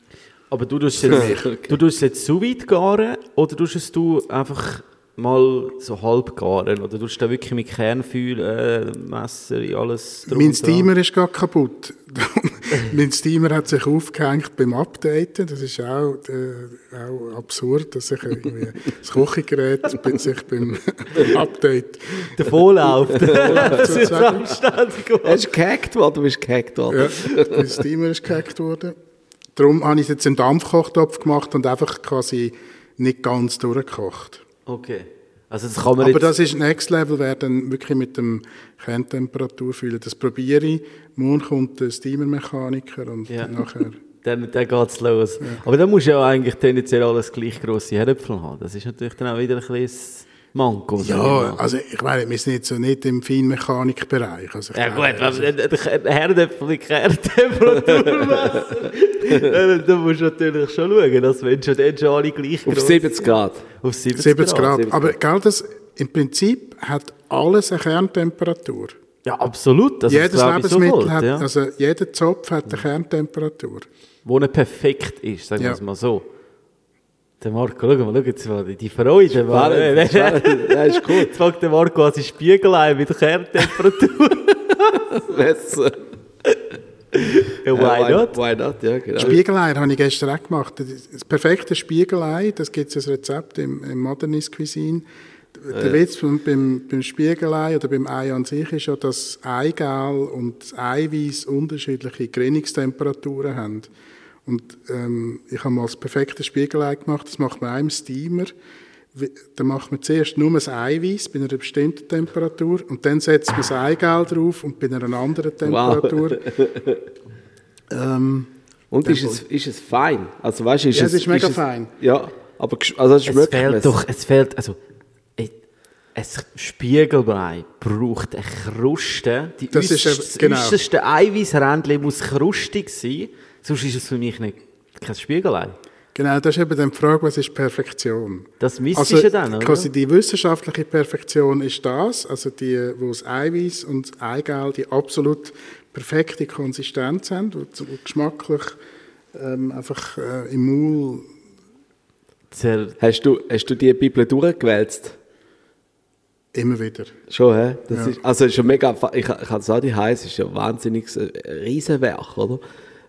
Aber du tust es jetzt, du tust es jetzt so weit garen oder tust es du einfach mal so halb garen? Oder tust du da wirklich mit Kernfühl, äh, Messer, alles drum Mein? Steamer ist gerade kaputt. mein Steamer hat sich aufgehängt beim Updaten. Das ist auch, äh, auch absurd, dass sich irgendwie das Kochgerät bei- sich beim Update Der Vorlauf, das ist anständig geworden. Er ist gehackt worden, du bist gehackt worden. Ja, mein Steamer ist gehackt worden. Darum habe ich es jetzt im Dampfkochtopf gemacht und einfach quasi nicht ganz durchgekocht. Okay. Also das kann man Aber das ist Next Level, wer dann wirklich mit dem Kerntemperatur fühlen. Das probiere ich. Morgen kommt der Steamer-Mechaniker und Ja. nachher... Dann, dann geht es los. Aber dann musst du ja eigentlich tendenziell alles gleich grosse Herdöpfel haben. Das ist natürlich dann auch wieder ein bisschen Manko. Ja, also ich meine, wir sind jetzt so nicht im Feinmechanikbereich. Also Ja glaube, gut, den Herdöpfel in Kerntemperatur messen, dann dann musst du natürlich schon schauen, dass wenn schon dann schon alle gleich Auf gross 70 Grad. Auf 70, 70 Grad. 70 Aber gell, das, im Prinzip hat alles eine Kerntemperatur. Ja, absolut. Also, das Jedes Lebensmittel sofort, hat, ja. also jeder Zopf hat eine Kerntemperatur. Wo nicht perfekt ist, sagen wir Ja. es mal so. Der Marco, schau mal, schau jetzt mal, die Freude. Mann. Ja, ist cool. Jetzt fängt der Marco an, sein Spiegel ein mit der Kerntemperatur. Besser. ja, why not? Why not, ja, genau. Spiegelei habe ich gestern auch gemacht. Das perfekte Spiegelei, das gibt es als Rezept im, im Modernist Cuisine. Der Witz beim, beim, beim Spiegelei oder beim Ei an sich ist ja, dass das Eigelb und das Eiweiß unterschiedliche Gerinnungstemperaturen haben. Und ähm, ich habe mal das perfekte Spiegelei gemacht, das macht man im Steamer. Dann macht man zuerst nur das Eiweiß bei einer bestimmten Temperatur und dann setzt man das Eigelb drauf und bei einer anderen Temperatur. ähm, Und ist es, ist es fein? Also, weißt, ist Ja, es, es ist mega es, fein. Ja, aber also es Es schmeckt fehlt doch, es fehlt, also, ein Spiegelbrei braucht eine Kruste. Die Das ist äußerst- eben- genau. Äußerste Eiweißrändchen muss krustig sein, sonst ist es für mich nicht kein Spiegelei. Genau, das ist eben dann die Frage, was ist Perfektion? Das misst Also ja dann, oder? quasi die wissenschaftliche Perfektion ist das, also die, wo das Eiweiß und das Eigelb die absolut perfekte Konsistenz haben, wo, wo geschmacklich ähm, einfach äh, im Maul Zer- Hast du, hast du die Bibel durchgewälzt? immer wieder. Schon, hä? Das Ja. ist, also ist schon mega, ich, ich kann es auch nicht heiß, ist ja ein wahnsinniges äh, Riesenwerk, oder?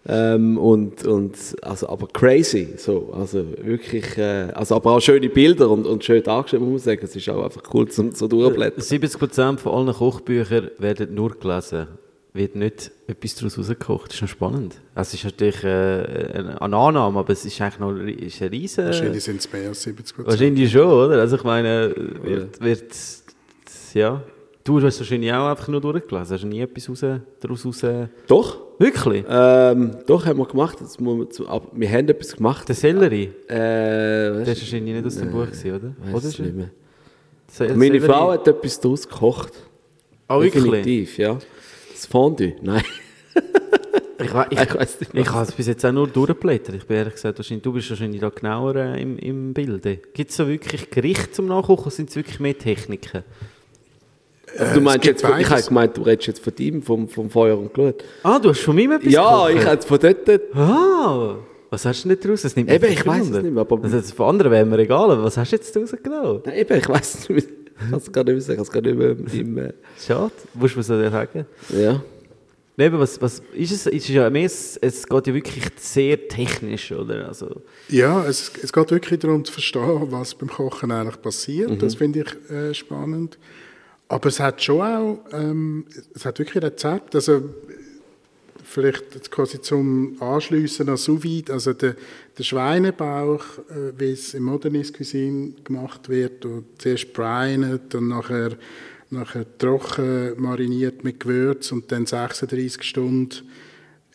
Ähm, und, und, also, aber crazy, so, also wirklich, äh, also aber auch schöne Bilder und, und schön dargestellt, muss man sagen, es ist auch einfach cool zum, so durchblättern. 70% von allen Kochbüchern werden nur gelesen. Wird nicht etwas daraus rausgekocht. Das ist noch spannend. Es ist natürlich äh, eine eine Annahme, aber es ist eigentlich noch ist ein riesen... Wahrscheinlich sind es mehr als 70 Prozent. Wahrscheinlich schon, oder? Also ich meine, wird, wird ja... Du hast wahrscheinlich auch einfach nur durchgelesen. Hast du nie etwas raus, daraus raus... Doch, Wirklich? ähm, doch haben wir gemacht, jetzt muss man aber wir haben etwas gemacht. Der Sellerie? Äh, weißt, ist wahrscheinlich nicht aus dem Buch gewesen, oder? weiss oder es nicht mehr. Meine Sellerie- Frau hat etwas daraus gekocht. Ah, wirklich? Definitiv, ja. Das Fondue, nein. Ich, we- ich, Ich weiss nicht, ich habe es bis jetzt auch nur durchgeblättert. Ich bin ehrlich gesagt, wahrscheinlich, du bist wahrscheinlich da genauer äh, im, im Bilde. Gibt es so wirklich Gerichte zum Nachkochen oder sind es wirklich mehr Techniken? Also, du meinst jetzt, von, ich habe gemeint, du redest jetzt von ihm, vom, vom Feuer und Glut. Ah, du hast von mir etwas Ja, gekocht? ich habe von dort. Ah, was hast du nicht daraus? Das nimmt Eben, ich weiss es nicht mehr, aber- Also, von anderen wäre mir egal, aber was hast du jetzt daraus genommen? Nein, eben, ich weiß es nicht mehr. Ich kann es gar nicht mehr sagen, ich kann es gar nicht mehr im, äh, Schade, musst du mir so sagen. ja. Nee, aber was, was ist es? Ist es ja mehr, es es geht ja wirklich sehr technisch, oder? Also, Ja, es, es geht wirklich darum zu verstehen, was beim Kochen eigentlich passiert. Das finde ich äh, spannend. Aber es hat schon auch, ähm, es hat wirklich Rezept. Also vielleicht quasi zum Anschliessen an sous vide, also der, der Schweinebauch, äh, wie es im Modernist Cuisine gemacht wird, und zuerst breinet und nachher, nachher trocken mariniert mit Gewürz und dann 36 Stunden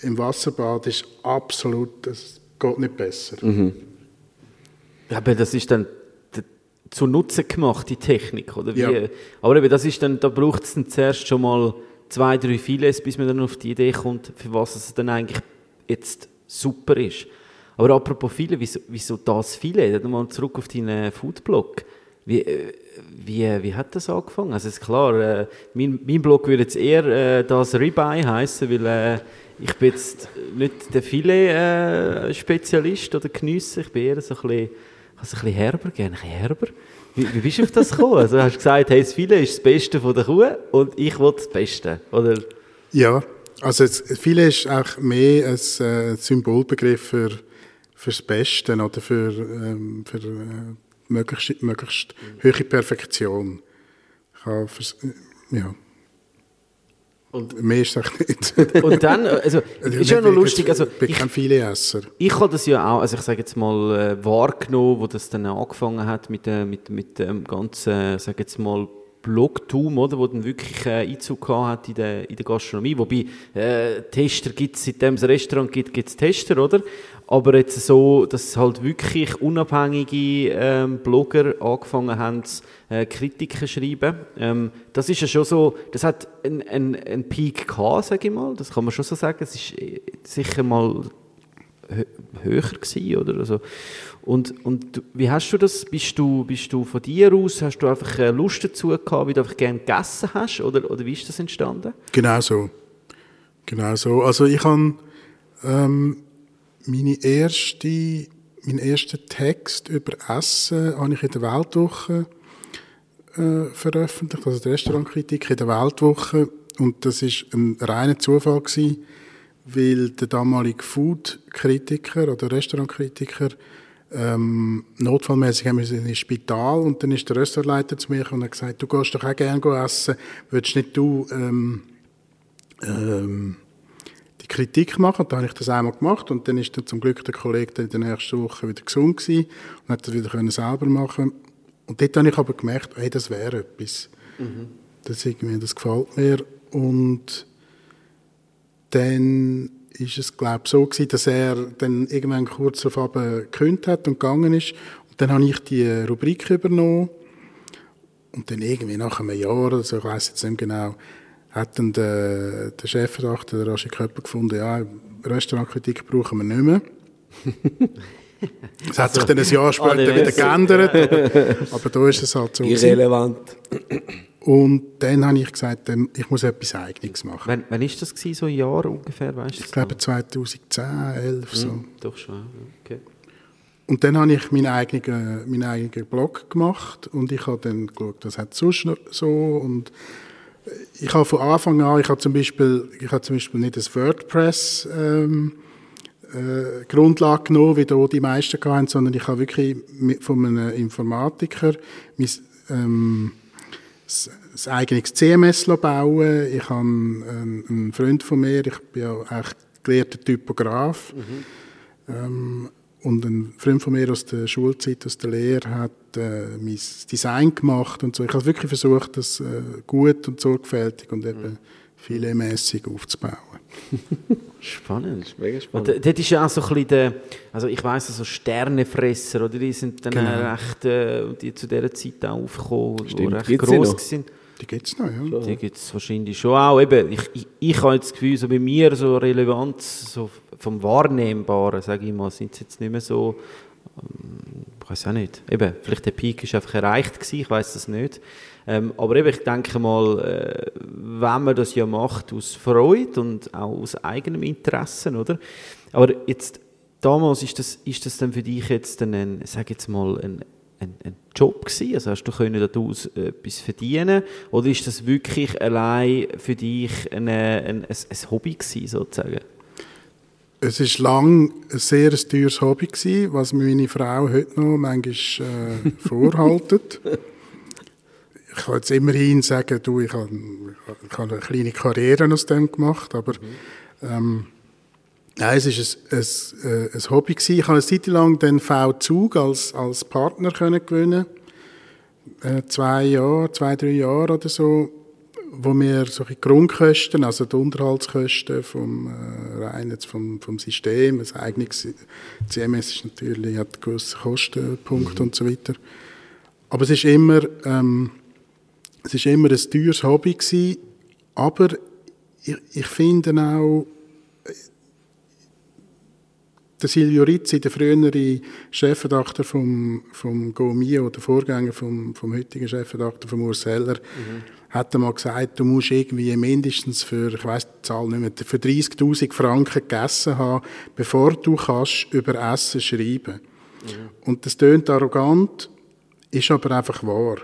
im Wasserbad ist absolut, das geht nicht besser. Aber das ist dann zu Nutzen gemacht, die Technik, oder wie? Ja. Aber eben, das ist dann, da braucht es dann zuerst schon mal zwei, drei Filets, bis man dann auf die Idee kommt, für was es dann eigentlich jetzt super ist. Aber apropos Filet, wieso, wieso das Filet? Dann mal zurück auf deinen Foodblog. Wie, äh, wie, wie hat das angefangen? Also es ist klar, äh, mein, mein Blog würde jetzt eher äh, das Ribeye heißen, weil äh, ich bin jetzt nicht der Filet-Spezialist oder Geniesser, ich bin eher so ein bisschen, ich habe es ein bisschen herber, gerne ein bisschen herber. Wie, wie bist du auf das gekommen? Also hast du gesagt, hey, das Filet ist das Beste von der Kuh und ich will das Beste, oder? Ja, also es, viele ist auch mehr ein äh, Symbolbegriff für fürs Beste oder für, ähm, für äh, möglichst, möglichst hohe Perfektion. Ich habe ja. Und- mehr ist es nicht. Und dann, äh, also, ist ja noch lustig, also ich bin kein Filetesser. Ich habe das ja auch, also ich sage jetzt mal, äh, wahrgenommen, wo das dann angefangen hat mit, äh, mit, mit dem ganzen, sage jetzt mal, Blogtum, oder, wo dann wirklich äh, Einzug hat in der, in der Gastronomie. Wobei, äh, Tester gibt es, seitdem es ein Restaurant gibt, gibt es Tester, oder? Aber jetzt so, dass halt wirklich unabhängige ähm, Blogger angefangen haben, äh, Kritiken zu schreiben. Ähm, das ist ja schon so, das hat einen ein, Peak gehabt, sage ich mal. Das kann man schon so sagen. Es ist äh, sicher mal hö höher gewesen, oder? Also, und, und wie hast du das? Bist du, bist du von dir aus, hast du einfach äh, Lust dazu gehabt, wie du einfach gerne gegessen hast, oder, oder wie ist das entstanden? Genau so. Genau so. Also ich habe ähm, meine erste, meinen ersten Text über Essen habe ich in der Weltwoche äh, veröffentlicht, also die Restaurantkritik in der Weltwoche. Und das ist ein reiner Zufall gewesen, weil der damalige Food-Kritiker oder Restaurantkritiker ähm, notfallmäßig haben wir ins Spital und dann ist der Restaurantleiter zu mir und hat gesagt, du gehst doch auch gerne essen, würdest nicht du ähm, ähm, Kritik machen? Dann habe ich das einmal gemacht und dann ist dann zum Glück der Kollege dann in der nächsten Woche wieder gesund gewesen und hat das wieder können selber machen und dort habe ich aber gemerkt, hey, das wäre etwas. Mhm. Das, irgendwie, das gefällt mir und dann ist es glaube ich so gewesen, dass er dann irgendwann kurz auf gekündigt hat und gegangen ist. Und dann habe ich die Rubrik übernommen und dann irgendwie nach einem Jahr, also ich weiß jetzt nicht genau, hat dann der, der Chefredakteur, der Roger Köpper, gefunden, ja, Restaurantkritik brauchen wir nicht mehr. Es hat sich dann ein Jahr später wieder geändert, aber, aber da ist es halt so. Irrelevant. Und dann habe ich gesagt, ich muss etwas Eigenes machen. Wann, wann ist das gewesen, so ein Jahr ungefähr, weißt du? Ich glaube 2010, 11 so. Hm, doch schon, okay. Und dann habe ich meinen eigenen, meinen eigenen Blog gemacht und ich habe dann geschaut, was hat sonst noch so und ich habe von Anfang an, ich habe zum Beispiel, ich habe zum Beispiel nicht das WordPress ähm, äh, Grundlage genommen, wie da die meisten hatten, sondern ich habe wirklich mit, von einem Informatiker mein, ähm, ein eigenes CMS bauen. Ich habe einen, einen Freund von mir, ich bin ja eigentlich gelehrter Typograf. Mhm. Ähm, und ein Freund von mir aus der Schulzeit, aus der Lehre, hat äh, mein Design gemacht und so. Ich habe wirklich versucht, das äh, gut und sorgfältig und eben mhm. filetmässig aufzubauen. spannend, mega spannend. Und dort ist ja auch so ein bisschen der, also ich weiss, so Sternefresser, oder die sind dann genau. recht, äh, die zu dieser Zeit auch aufgekommen, Stimmt. recht gross sind. Die gibt es noch, ja. Die gibt es wahrscheinlich schon auch. Eben, ich, ich, ich habe das Gefühl, so bei mir so Relevanz so vom Wahrnehmbaren, sage ich mal, sind sie jetzt nicht mehr so, ähm, ich weiß auch nicht. Eben, vielleicht der Peak ist einfach erreicht gewesen, ich weiß das nicht. Ähm, aber eben, ich denke mal, äh, wenn man das ja macht aus Freude und auch aus eigenem Interesse, oder? Aber jetzt, damals ist das, ist das dann für dich jetzt ein, sag jetzt mal, ein, ein, ein Job gewesen? Also hast du können daraus etwas verdienen? Oder ist das wirklich allein für dich eine, ein, ein, ein Hobby gewesen, sozusagen? Es war lange ein sehr teures Hobby, gewesen, was meine Frau heute noch manchmal äh, vorhaltet. Ich kann jetzt immerhin sagen, du, ich habe, ich habe eine kleine Karriere aus dem gemacht, aber ähm, nein, es ist ein, ein, äh, ein Hobby gewesen. Ich habe eine Zeit lang den V-Zug als, als Partner gewinnen. Äh, zwei Jahre, zwei, drei Jahre oder so, wo wir solche Grundkosten, also die Unterhaltskosten vom, äh, rein jetzt vom, vom System, das eigene CMS ist natürlich, hat gewisse Kostenpunkte mhm. und so weiter. Aber es ist immer, ähm, es war immer ein teures Hobby, gewesen, aber ich, ich finde auch, der Silvio Rizzi, der frühere Chefredakteur vom, vom GoMio, der Vorgänger vom, vom heutigen Chefredakteur von Urs Heller, mhm. hat einmal gesagt, du musst irgendwie mindestens für, ich weiß die Zahl nicht mehr, für 30'000 Franken gegessen haben, bevor du kannst über Essen schreiben. Mhm. Und das tönt arrogant, ist aber einfach wahr.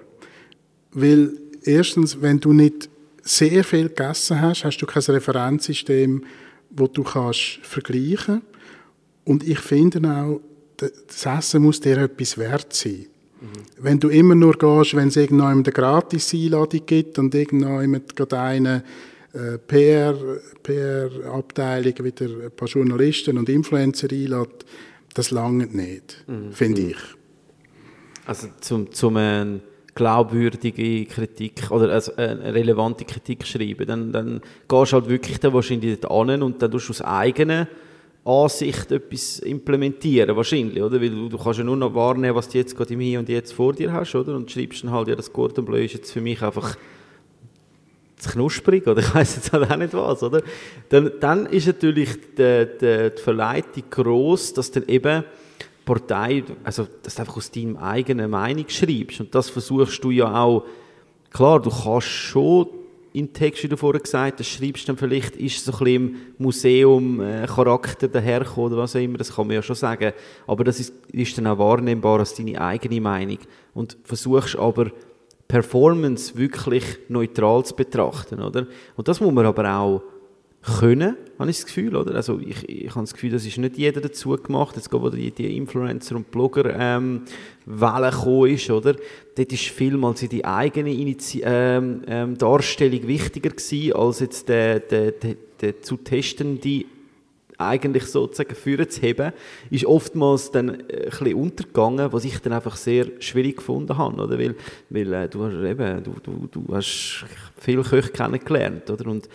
Weil erstens, wenn du nicht sehr viel gegessen hast, hast du kein Referenzsystem, wo du kannst vergleichen Und ich finde auch, das Essen muss dir etwas wert sein. Mhm. Wenn du immer nur gehst, wenn es irgendwann eine Gratis-Einladung gibt und irgendwann gerade eine äh, PR-Abteilung PR wieder ein paar Journalisten und Influencer einlädt, das langt nicht, mhm. finde mhm. ich. Also zum, zum äh glaubwürdige Kritik oder also eine relevante Kritik schreiben, dann, dann gehst du halt wirklich dann wahrscheinlich dort an und dann tust du aus eigener Ansicht etwas implementieren, wahrscheinlich, oder? Weil du, kannst ja nur noch wahrnehmen, was du jetzt gerade im Hier und Jetzt vor dir hast, oder? Und schreibst dann halt, ja, das Cordon Bleu ist jetzt für mich einfach zu knusprig oder ich weiß jetzt halt auch nicht was, oder? Dann, dann ist natürlich die, die, die Verleitung groß, dass dann eben Partei, also dass du einfach aus deinem eigenen Meinung schreibst und das versuchst du ja auch, klar, du kannst schon in Text, wie du vorher gesagt hast, schreibst dann vielleicht, ist so ein bisschen im Museum äh, dahergekommen oder was auch immer, das kann man ja schon sagen, aber das ist, ist dann auch wahrnehmbar als deine eigene Meinung und versuchst aber Performance wirklich neutral zu betrachten, oder? Und das muss man aber auch können, habe ich das Gefühl, oder? Also ich, ich habe das Gefühl, das ist nicht jeder dazu gemacht, jetzt wo die, die Influencer und Blogger ähm, Welle gekommen ist, oder? Dort ist vielmals die eigene Inizi ähm, ähm, Darstellung wichtiger gewesen, als jetzt der, der, der, der zu testende eigentlich sozusagen führen zu heben, ist oftmals dann äh, ein bisschen untergegangen, was ich dann einfach sehr schwierig gefunden habe, oder? Weil, weil äh, du hast eben, du, du, du hast viele Köche kennengelernt, oder? Und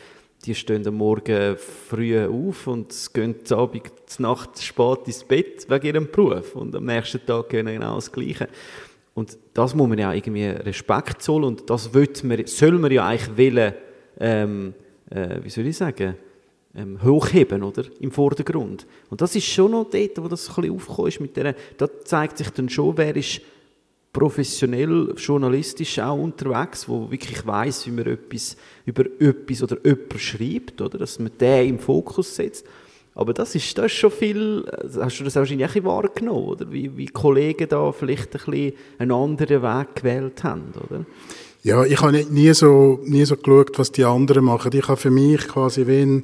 die stehen am Morgen früh auf und gehen am Abend, Nacht spät ins Bett wegen ihrem Beruf und am nächsten Tag gehen genau das Gleiche. Und das muss man ja irgendwie Respekt zollen und das man, soll man ja eigentlich wollen, ähm, äh, wie soll ich sagen, ähm, hochheben, oder? Im Vordergrund. Und das ist schon noch dort, wo das ein bisschen aufgekommen ist mit der, da zeigt sich dann schon, wer ist professionell, journalistisch auch unterwegs, wo wirklich weiß, wie man etwas über etwas oder jemand schreibt, oder? Dass man den im Fokus setzt. Aber das ist, das ist schon viel, hast du das wahrscheinlich auch wahrgenommen, oder? Wie, wie Kollegen da vielleicht ein bisschen einen anderen Weg gewählt haben, oder? Ja, ich habe nie so, nie so geschaut, was die anderen machen. Ich habe für mich quasi wen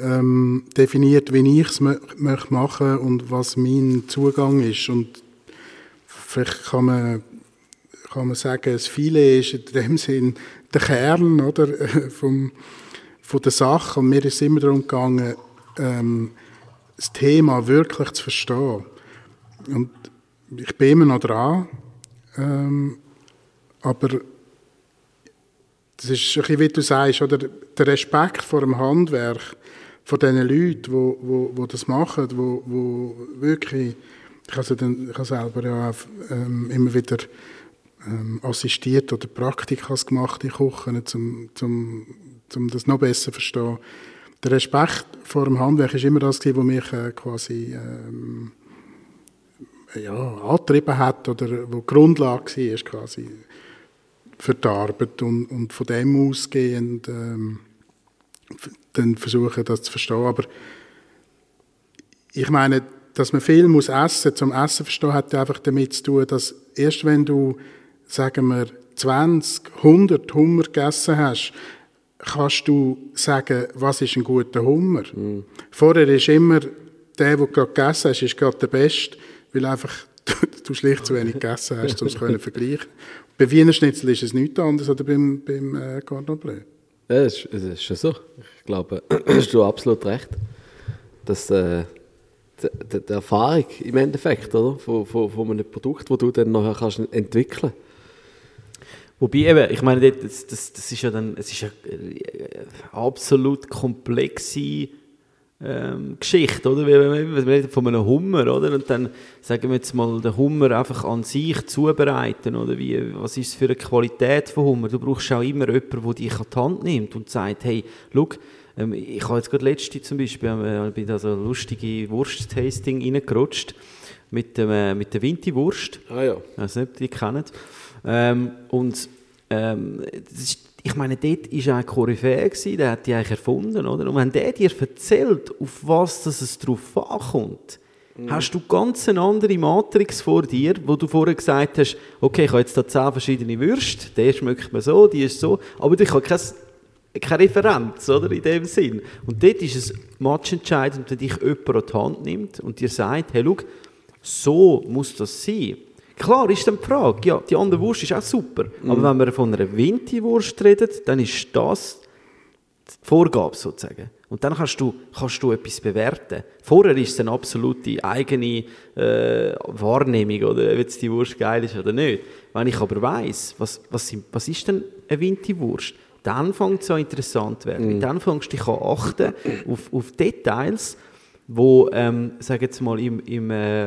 ähm, definiert, wie ich es möchte machen und was mein Zugang ist. Und vielleicht kann man, kann man sagen, das Filet ist in dem Sinn der Kern oder, vom, von der Sache. Und mir ist immer darum gegangen, ähm, das Thema wirklich zu verstehen. Und ich bin immer noch dran. Ähm, aber das ist ein bisschen, wie du sagst, oder der Respekt vor dem Handwerk von diesen Leuten, die wo, wo das machen, wo, wo wirklich, ich habe, dann, selber ja auch, ähm, immer wieder ähm, assistiert oder Praktikas gemacht in Kochen, um zum, zum das noch besser zu verstehen. Der Respekt vor dem Handwerk ist immer das, was mich äh, quasi ähm, ja, angetrieben hat oder wo die Grundlage war quasi für die Arbeit und, und von dem ausgehend ähm, dann versuchen, das zu verstehen. Aber ich meine, dass man viel muss essen, zum Essen verstehen, hat einfach damit zu tun, dass erst wenn du, sagen wir, 20, 100 Hummer gegessen hast, kannst du sagen, was ist ein guter Hummer. Mhm. Vorher ist immer der, den du gerade gegessen hast, ist gerade der Beste, weil einfach du schlicht zu wenig gegessen hast, um es zu vergleichen. Bei Wiener Schnitzel ist es nichts anderes als beim, beim äh, Cordon Bleu. Ja, das ist, das ist schon so. Ich glaube, hast du absolut recht. Dass äh, die, die, Erfahrung im Endeffekt oder? Von, von, von einem Produkt, das du dann nachher kannst entwickeln Wobei eben, ich meine, das, das, das ist ja dann, es ist ja äh, absolut komplexe ähm, Geschichte, oder? Wir reden von einem Hummer, oder? Und dann sagen wir jetzt mal, den Hummer einfach an sich zubereiten, oder? Wie, was ist es für eine Qualität von Hummer? Du brauchst auch immer jemanden, der dich an die Hand nimmt und sagt, hey, schau, ähm, ich habe jetzt gerade letzte zum Beispiel, äh, bin da so lustige Wurst-Tasting reingerutscht mit, dem, äh, mit der Vinti-Wurst. Ah ja. Ich weiß nicht, ob ihr die kennt. Ähm, und ähm, ist ich meine, dort war er Koryphäe, der hat die eigentlich erfunden, oder? Und wenn der dir erzählt, auf was das es drauf ankommt, mhm. hast du ganz eine andere Matrix vor dir, wo du vorher gesagt hast, okay, ich habe jetzt da zehn verschiedene Würste, der schmeckt mir so, die ist so, aber ich habe keine, keine Referenz, oder, in dem Sinn. Und dort ist es matchentscheidend, wenn dich jemand an die Hand nimmt und dir sagt, hey, schau, so muss das sein. Klar ist dann die Frage, ja, die andere Wurst ist auch super, mhm. aber wenn wir von einer Vinti-Wurst reden, dann ist das die Vorgabe sozusagen. Und dann kannst du, kannst du etwas bewerten. Vorher ist es eine absolute eigene äh, Wahrnehmung, oder ob jetzt die Wurst geil ist oder nicht. Wenn ich aber weiss, was, was, was ist denn eine Vinti-Wurst, dann fängt es an interessant zu werden. Mhm. Dann fängst du dich an achten auf, auf Details, wo, ähm, sag jetzt mal, im, im äh,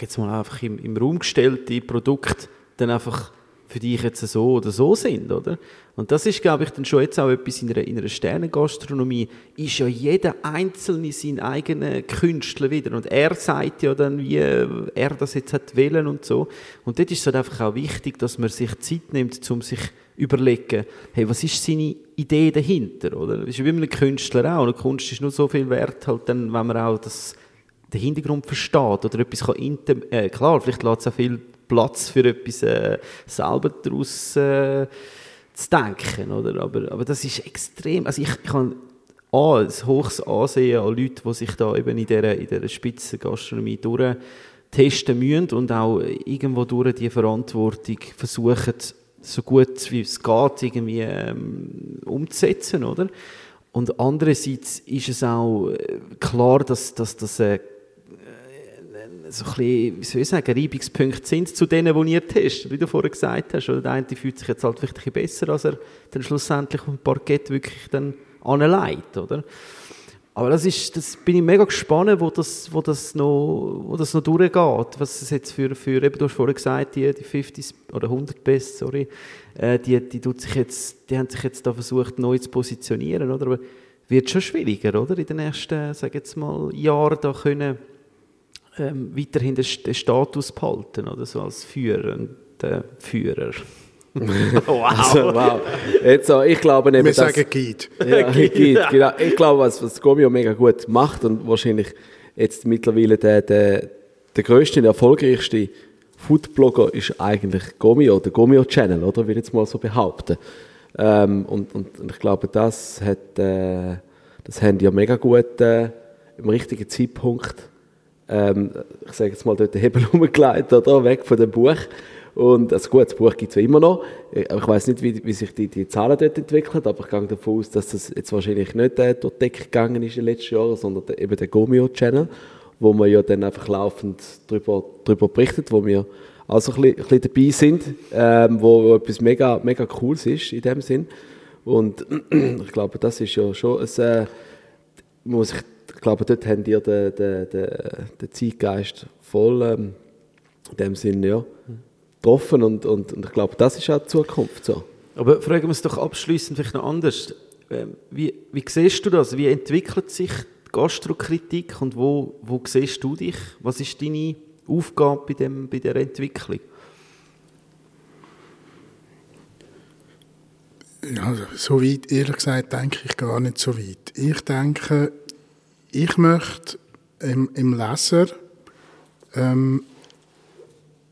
jetzt mal einfach im, im Raum gestellte Produkt dann einfach für dich jetzt so oder so sind, oder? Und das ist, glaube ich, dann schon jetzt auch etwas in einer, in einer Sternengastronomie, ist ja jeder Einzelne sein eigener Künstler wieder. Und er sagt ja dann, wie er das jetzt hat wählen und so. Und dort ist es halt einfach auch wichtig, dass man sich Zeit nimmt, um sich überlegen, hey, was ist seine Idee dahinter, oder? Das ist wie einem Künstler auch. Und Kunst ist nur so viel wert, halt dann, wenn man auch das, den Hintergrund versteht oder etwas kann, äh, klar, vielleicht lässt es auch viel Platz für etwas äh, selber daraus äh, zu denken, oder? Aber, aber das ist extrem, also ich, ich habe A, ein hohes Ansehen an Leute, die sich da eben in dieser, in dieser Spitzengastronomie durchtesten müssen und auch irgendwo durch die Verantwortung versuchen, so gut wie es geht, irgendwie ähm, umzusetzen, oder? Und andererseits ist es auch äh, klar, dass, das äh, so ein bisschen, wie soll ich sagen, Reibungspunkte sind zu denen, die ihr testet, wie du vorher gesagt hast. Oder der eine fühlt sich jetzt halt bisschen besser, als er dann schlussendlich auf dem Parkett wirklich dann anleitet, oder? Aber das ist, das bin ich mega gespannt, wo das, wo das noch, wo das noch durchgeht. Was es jetzt für, für eben, du hast vorher gesagt, die, die 50 oder 100 Best, sorry, äh, die, die tut sich jetzt, die haben sich jetzt da versucht, neu zu positionieren, oder? Aber wird schon schwieriger, oder? In den nächsten, sag jetzt mal, Jahren da können, ähm, weiterhin den, den, Status behalten, oder so als führender Führer. wow. Also, wow. Jetzt, ich glaube eben, Wir sagen Guide. Ja, Guide, genau. Ich glaube, was, was Gomio mega gut macht und wahrscheinlich jetzt mittlerweile der, der, der größte und erfolgreichste Foodblogger ist eigentlich Gomio, der Gomio-Channel, oder? Würde ich jetzt mal so behaupten. Ähm, und, und, und, ich glaube, das hat, äh, das haben ja mega gut äh, im richtigen Zeitpunkt ähm, ich sage jetzt mal, dort den Hebel umgelegt oder weg von dem Buch. Und also gut, das Buch gibt es ja immer noch. Äh, ich weiß nicht, wie, wie, sich die, die Zahlen dort entwickeln, aber ich gehe davon aus, dass das jetzt wahrscheinlich nicht äh, durch die Decke gegangen ist in den letzten Jahren, sondern der, eben der Gomio-Channel, wo man ja dann einfach laufend darüber, darüber berichtet, wo wir also ein bisschen, ein bisschen dabei sind, ähm, wo, wo etwas mega, mega Cooles ist in dem Sinn. Und ich glaube, das ist ja schon ein, äh, muss ich ich glaube, dort haben die den, den, den, den Zeitgeist voll ähm, in dem Sinne ja, getroffen und, und, und ich glaube, das ist auch die Zukunft so. Aber fragen wir es doch abschließend vielleicht noch anders. Ähm, wie, wie siehst du das? Wie entwickelt sich die Gastrokritik und wo, wo siehst du dich? Was ist deine Aufgabe bei, dem, bei der Entwicklung? Ja, so weit, ehrlich gesagt, denke ich gar nicht so weit. Ich denke, ich möchte im, im Leser ähm,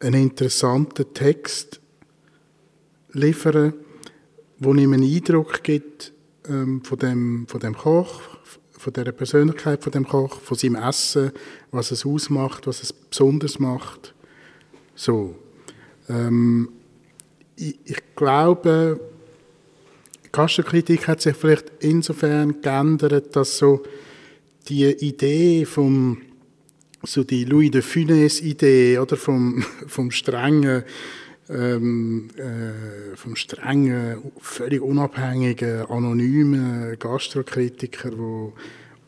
einen interessanten Text liefern, wo ihm einen Eindruck gibt ähm, von, dem, von dem Koch, von der Persönlichkeit von dem Koch, von seinem Essen, was es ausmacht, was es besonders macht. So. Ähm, ich, ich glaube, Gastronkritik hat sich vielleicht insofern geändert, dass so die Idee vom so die Louis de Funès Idee oder vom vom strengen ähm, äh, vom strengen völlig unabhängigen anonymen Gastrokritiker, wo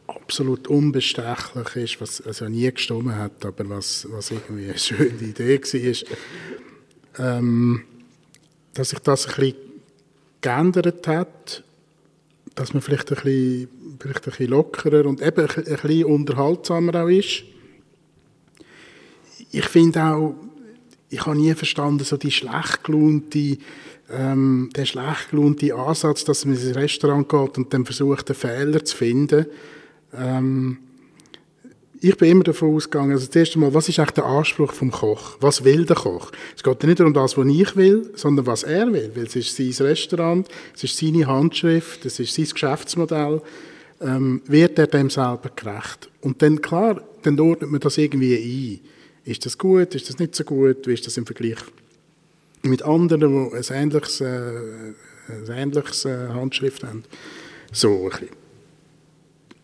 absolut unbestechlich ist, was also nie gestimmt hat, aber was was irgendwie eine schöne Idee war, ähm, dass sich das ein bisschen geändert hat, dass man vielleicht ein bisschen vielleicht ein bisschen lockerer und eben ein bisschen unterhaltsamer auch ist. Ich finde auch, ich habe nie verstanden, so die schlecht gelaunte, ähm, der schlecht Ansatz, dass man ins Restaurant geht und dann versucht, einen Fehler zu finden. Ähm, ich bin immer davon ausgegangen, also das erste Mal, was ist eigentlich der Anspruch vom Koch? Was will der Koch? Es geht nicht um das, was ich will, sondern was er will, weil es ist sein Restaurant, es ist seine Handschrift, es ist sein Geschäftsmodell ähm, wird er dem selber gerecht. Und dann, klar, dann ordnet man das irgendwie ein. Ist das gut, ist das nicht so gut, wie ist das im Vergleich mit anderen, die ein ähnliches, äh, ein ähnliches äh, Handschrift haben. So ein bisschen.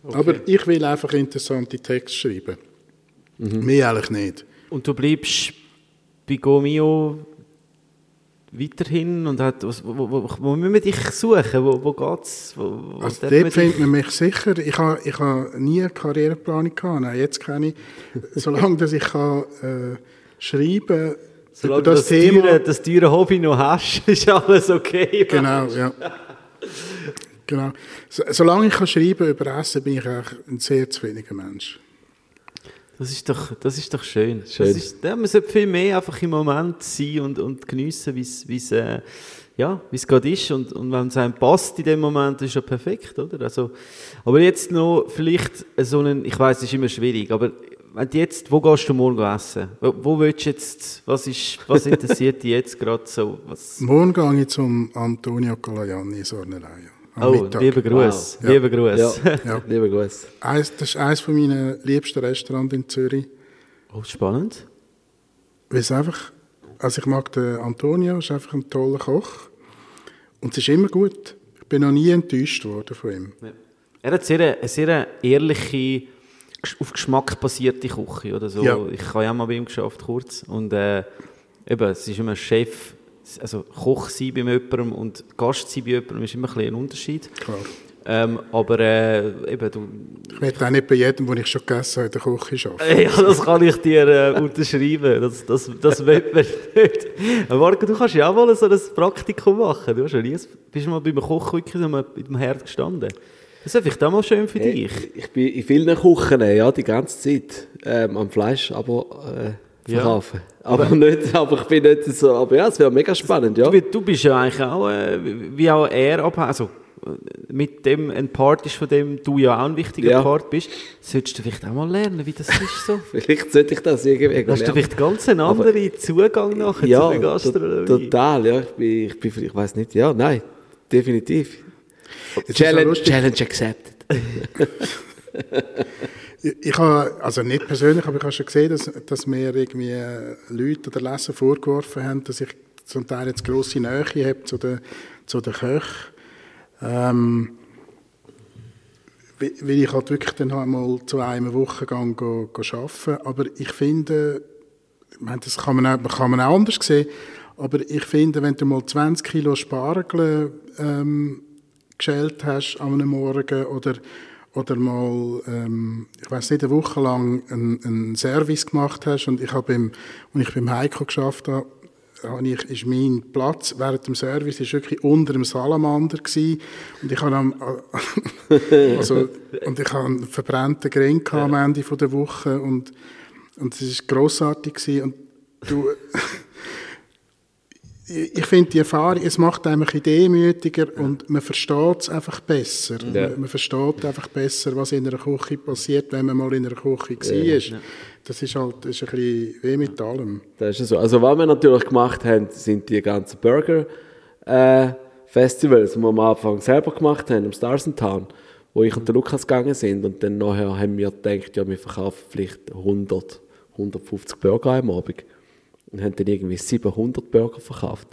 Okay. Aber ich will einfach interessante Texte schreiben. Mhm. Mehr eigentlich nicht. Und du bleibst bei Gomio weiterhin und hat, wo, wo, wo, wo müssen wir dich suchen? Wo, wo geht's? Wo, also dort findet man mich sicher. Ich habe ich ha nie eine Karriereplanung gehabt. Nein, jetzt kann ich, solange dass ich kann, äh, schreiben Solange das das, Thema- teure, das teure Hobby noch hast, ist alles okay. Genau, ja. Genau. So, solange ich kann schreiben über Essen, bin ich eigentlich ein sehr zufriedener Mensch. Das ist doch, das ist doch schön. Schön. Das ist, ja, man sollte viel mehr einfach im Moment sein und, und geniessen, wie es es, äh, ja, es gerade ist. Und, und wenn es einem passt in dem Moment, ist ja perfekt, oder? Also, aber jetzt noch vielleicht so einen, ich weiß, es ist immer schwierig, aber wenn jetzt, wo gehst du morgen essen? Wo, wo willst du jetzt, was ist, was interessiert dich jetzt gerade so? Was, Morgen gehe ich zum Antonio Colajanni in Sornelei. Am oh, Mittag. lieber Gruß, Wow. Ja. lieber Gruß. Ja, Ja. lieber Gruß. Eins, das ist eines von meinen liebsten Restaurants in Zürich. Oh, spannend. Weil es einfach, also ich mag den Antonio, ist einfach ein toller Koch. Und es ist immer gut. Ich bin noch nie enttäuscht worden von ihm. Ja. Er hat sehr, eine sehr ehrliche, auf Geschmack basierte Küche oder so. Ja. Ich habe ja mal bei ihm geschafft, kurz. Und äh, eben, es ist immer Chef, also Koch sein bei jemandem und Gast sein bei jemandem ist immer ein, bisschen ein Unterschied. Klar. Ähm, aber äh, eben, du, Ich werde auch nicht bei jedem, den ich schon gegessen habe, in der Küche arbeiten. Ja, das kann ich dir äh, unterschreiben. Das, das, das will man nicht. Marco, du kannst ja auch mal so ein Praktikum machen. Du hast ja nie, bist du mal beim Koch wirklich so mal mit dem Herd gestanden. Das wäre vielleicht auch mal schön für Hey, dich. ich bin in vielen Küchen, ja, die ganze Zeit. Ähm, am Fleisch, aber äh, Ja. Aber, nicht, aber ich bin nicht so, aber ja, es wäre mega spannend, ja. Du, du bist ja eigentlich auch, äh, wie auch er. Also, äh, mit dem ein Part ist, von dem du ja auch ein wichtiger Ja. Part bist, solltest du vielleicht auch mal lernen, wie das ist so. Vielleicht sollte ich das irgendwie Hast du lernen. vielleicht ganz einen anderen Zugang nachher ja, zu der Gastronomie? total, ja. Ich, bin, ich, bin, ich weiß nicht, ja, nein, definitiv. Challenge. Challenge accepted. Ich, habe, also nicht persönlich, aber ich habe schon gesehen, dass, dass mir irgendwie äh, Leute oder Leser vorgeworfen haben, dass ich zum Teil jetzt grosse Nähe habe zu den, zu den Köchen. Ähm, weil ich halt wirklich dann halt mal zu einem Wochengang go, go arbeiten. Aber ich finde, ich meine, das kann man, auch, kann man auch anders sehen, aber ich finde, wenn du mal 20 Kilo Spargel ähm, geschält hast an einem Morgen oder, oder mal, ähm, ich weiß nicht, eine Woche lang einen, einen Service gemacht hast und ich habe beim, als ich beim Heiko geschafft habe, habe ich, ist mein Platz während dem Service ist wirklich unter dem Salamander gewesen. und ich habe am, also, und ich habe einen verbrannten Grin am Ende von der Woche und, und es ist grossartig gewesen. und du ich finde die Erfahrung, es macht einem ein bisschen demütiger und man versteht es einfach besser. Ja. Man, man versteht einfach besser, was in einer Küche passiert, wenn man mal in einer Küche war. Das ist halt das ist ein bisschen wie mit allem. Das ist so. Also, was wir natürlich gemacht haben, sind die ganzen Burger äh, Festivals, die wir am Anfang selber gemacht haben, im Stars in Town, wo ich und der Lukas gegangen sind. Und dann nachher haben wir gedacht, ja, wir verkaufen vielleicht 100, 150 Burger am Abend. Und haben dann irgendwie 700 Burger verkauft.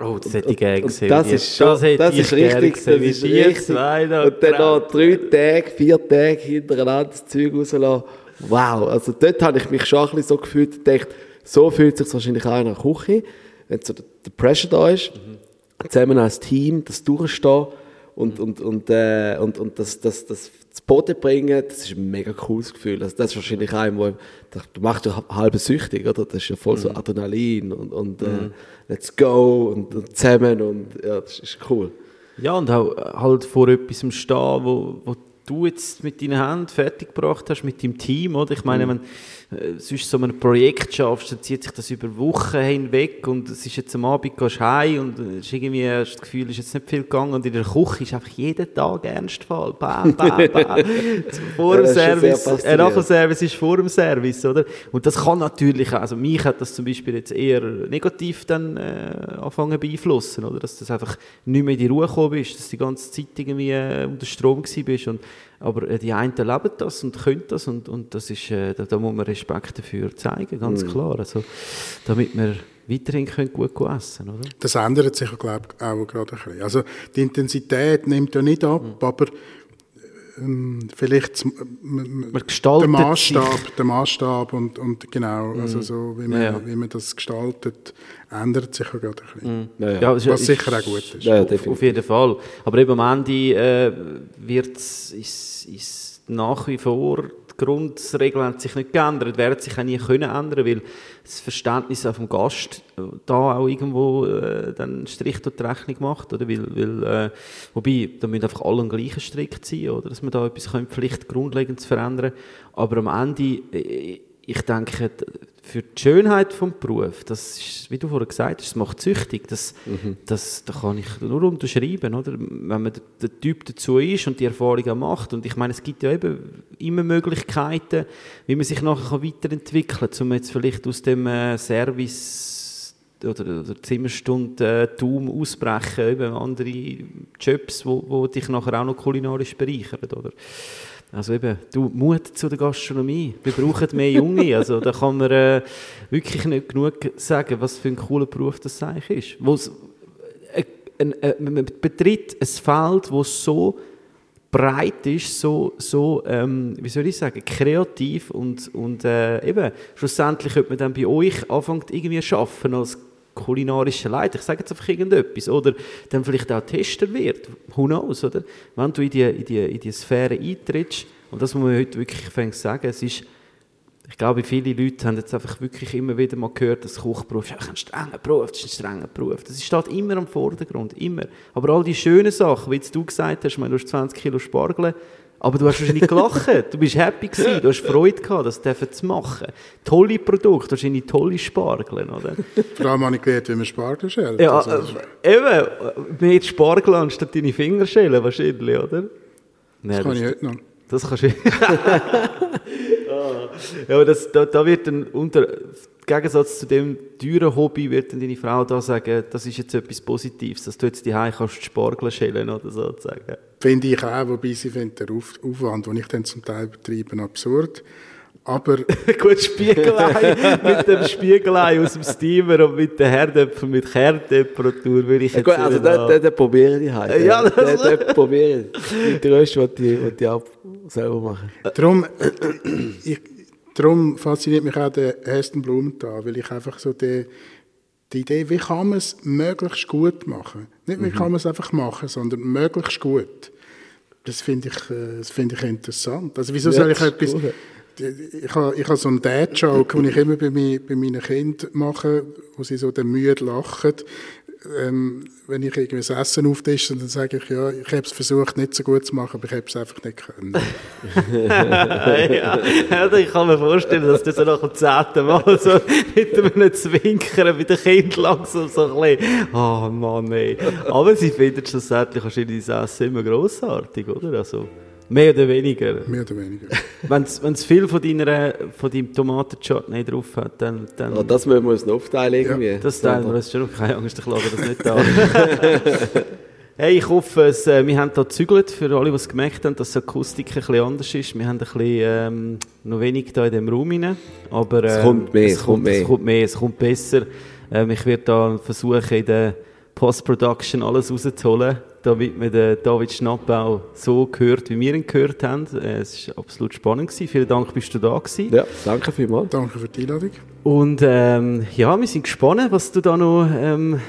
Oh, das hätte ich gerne Und gesehen. Das ist schon, das, ich ist richtig, gesehen, das ist richtig. zwei da Und dann noch drei Tage, vier Tage hintereinander das Zeug rauslassen. Wow, also dort habe ich mich schon ein bisschen so gefühlt, ich dachte, so fühlt es sich wahrscheinlich auch in einer Küche, wenn so der, der Pressure da ist, zusammen als Team, das durchstehen und, und, und, äh, und, und das, das, das zu Boden bringen, das ist ein mega cooles Gefühl. Also das ist wahrscheinlich auch, wo, das macht ja halb süchtig, oder? Das ist ja voll so Adrenalin und, und äh, let's go und, und zusammen und ja, das ist cool. Ja, und auch äh, halt vor etwas stehen, wo, wo du jetzt mit deinen Händen fertiggebracht hast, mit deinem Team, oder? Ich meine, wenn äh, sonst so ein Projekt schaffst, dann zieht sich das über Wochen hinweg und es ist jetzt am Abend, gehst heim und äh, es ist irgendwie, hast das Gefühl, es ist jetzt nicht viel gegangen und in der Küche ist einfach jeden Tag Ernstfall. Bam, bam, bam. vor dem das Service, äh, faszinierend. nach dem Service ist vor dem Service, oder? Und das kann natürlich, also mich hat das zum Beispiel jetzt eher negativ dann äh, anfangen beeinflussen, oder? Dass du einfach nicht mehr in die Ruhe gekommen bist, dass du die ganze Zeit irgendwie äh, unter Strom gewesen bist und aber äh, die einen leben das und können das und, und das ist, äh, da, da muss man Respekt dafür zeigen, ganz klar. Also, damit wir weiterhin können gut essen oder? Das ändert sich, glaube ich, auch gerade ein bisschen. Also die Intensität nimmt ja nicht ab, Mhm. aber vielleicht das- m- Man gestaltet der sich. Maßstab, der Maßstab und, und genau, also so wie man, Ja, ja. wie man das gestaltet, ändert sich ja gerade ein bisschen. Ja, ja. Ja, es Was ist- sicher auch gut ist. Ja, auf, auf jeden Fall. Aber eben am Ende äh, ist, ist nach wie vor Grundregeln haben sich nicht geändert, werden sich auch nie können ändern, weil das Verständnis auch vom Gast äh, da auch irgendwo äh, dann Strich durch die Rechnung macht, oder? Weil, weil, äh, wobei, da müssen einfach alle am gleichen Strick ziehen, oder? Dass man da etwas können, Pflicht grundlegend zu verändern. Aber am Ende, äh, ich denke, für die Schönheit des Berufs, das ist, wie du vorhin gesagt hast, das macht süchtig. Das, Mhm. das, da kann ich nur unterschreiben, oder? Wenn man der, Typ dazu ist und die Erfahrung auch macht. Und ich meine, es gibt ja eben immer Möglichkeiten, wie man sich nachher weiterentwickeln kann, um jetzt vielleicht aus dem äh, Service oder, oder Zimmerstunde-Tum ausbrechen, eben andere Jobs, wo, wo dich nachher auch noch kulinarisch bereichern, oder? Also eben, du, Mut zu der Gastronomie. Wir brauchen mehr Junge. Also da kann man äh, wirklich nicht genug sagen, was für ein cooler Beruf das eigentlich ist. Wo's, äh, äh, man betritt ein Feld, das so breit ist, so, so ähm, wie soll ich sagen, kreativ und, und äh, eben, schlussendlich könnte man dann bei euch anfangen, irgendwie schaffen als kulinarischer Leiter, ich sage jetzt einfach irgendetwas, oder dann vielleicht auch Tester wird, who knows, oder? Wenn du in die, in die, in die Sphäre eintrittst, und das muss man heute wirklich sagen, es ist, ich glaube, viele Leute haben jetzt einfach wirklich immer wieder mal gehört, dass Kochberuf ist ein strenger Beruf, das ist ein strenger Beruf. Das steht immer am Vordergrund, immer. Aber all die schönen Sachen, wie du gesagt hast, meine, du hast 20 Kilo Spargel, aber du hast wahrscheinlich gelacht, du bist happy gewesen, du hast Freude gehabt, das dürfen zu machen. Tolle Produkte, wahrscheinlich tolle Spargel, oder? Vor allem habe ich gelernt, wie man Spargel schält. Ja, Also, äh, eben, mehr Spargel anstatt deine Finger schälen, wahrscheinlich, oder? das Nein, kann ich heute noch. das kannst du. Ja, aber das, da, da wird dann unter Gegensatz zu dem teuren Hobby wird dann deine Frau da sagen, das ist jetzt etwas Positives, dass du jetzt die kannst Spargel schälen oder sozusagen. Finde ich auch, wobei sie findet den Auf Aufwand, den ich dann zum Teil betreibe, absurd. Aber Gut, Spiegelei mit dem Spiegelei aus dem Steamer und mit den Herdöpfeln mit Kerntemperatur würde ich Ja, jetzt gut, also den, an- den, den probiere ich halt. Ja, den, das- den, den probiere ich. Den Rest will ich, auch selber machen. darum, ich, darum fasziniert mich auch der Heston Blumenthal, weil ich einfach so die, die Idee, wie kann man es möglichst gut machen? Nicht, wie kann man es einfach machen, sondern möglichst gut. Das finde ich, äh, das finde ich interessant. Also wieso Ja, soll ich etwas... cool. Ich habe, ich habe so einen Dad-Joke, den ich immer bei, mi- bei meinen Kindern mache, wo sie so dann müde lachen. Ähm, wenn ich irgendwie das Essen auftische, dann sage ich, ja, ich habe es versucht, nicht so gut zu machen, aber ich habe es einfach nicht können. ja, ja, ich kann mir vorstellen, dass du so nach dem zehnten Mal so mit einem Zwinkern bei den Kindern langsam so ein bisschen, oh Mann, ey. Aber sie finden schlussendlich wahrscheinlich das Essen immer grossartig, oder? Also, mehr oder weniger. Mehr oder weniger. Wenn es viel von, deiner, von deinem Tomatenchutney drauf hat, dann, dann Ja, das müssen wir uns noch aufteilen irgendwie. das teilen wir uns schon. Keine Angst, ich lade das nicht an. hey, ich hoffe, es, äh, wir haben hier gezügelt, für alle, die es gemerkt haben, dass die Akustik ein bisschen anders ist. Wir haben ein bisschen ähm, noch wenig da in dem Raum rein. Aber, Es ähm, kommt mehr, es es kommt Es mehr. kommt mehr, es kommt besser. Ähm, ich werde da versuchen, in der Post-Production alles rauszuholen, damit man den David Schnapp auch so hört, wie wir ihn gehört haben. Äh, es war absolut spannend. Gewesen. Vielen Dank, bist du da gewesen. Ja, danke vielmals. Danke für die Einladung. Und ähm, ja, wir sind gespannt, was du da noch ähm,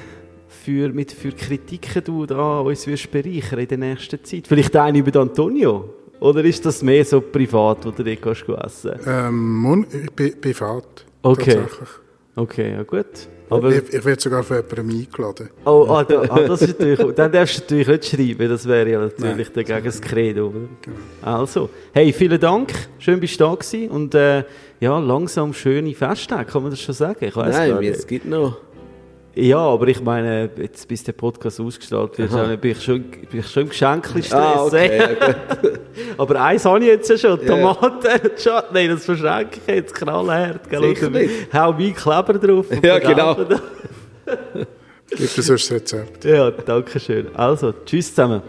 für, mit, für Kritiken du da uns wirst bereichern in der nächsten Zeit. Vielleicht eine über Antonio? Oder ist das mehr so privat, wo du dort kannst essen Ähm, Mon ich bin privat. Okay. Tatsächlich. Okay, ja gut. Aber, Ich, ich werde sogar von jemandem eingeladen. oh, ah, da, ah, das ist natürlich, dann darfst du natürlich nicht schreiben, das wäre ja natürlich dagegen das Credo. Oder? Also, hey, vielen Dank, schön bist du da gewesen und äh, ja, langsam schöne Festtage, kann man das schon sagen? Ich weiss Nein, es gibt noch. Ja, aber ich meine, jetzt bis der Podcast ausgestrahlt wird, Aha. bin ich schon, bin ich schon im Geschenkli-Stress. Ah, okay, aber eins habe ich jetzt ja schon. Tomaten, Chutney, das verschenke ich jetzt knallhart. gell? Sicher nicht. Hau meinen Kleber drauf. Ja, genau. Gibt es sonst das Rezept? Ja, danke schön. Also, tschüss zusammen.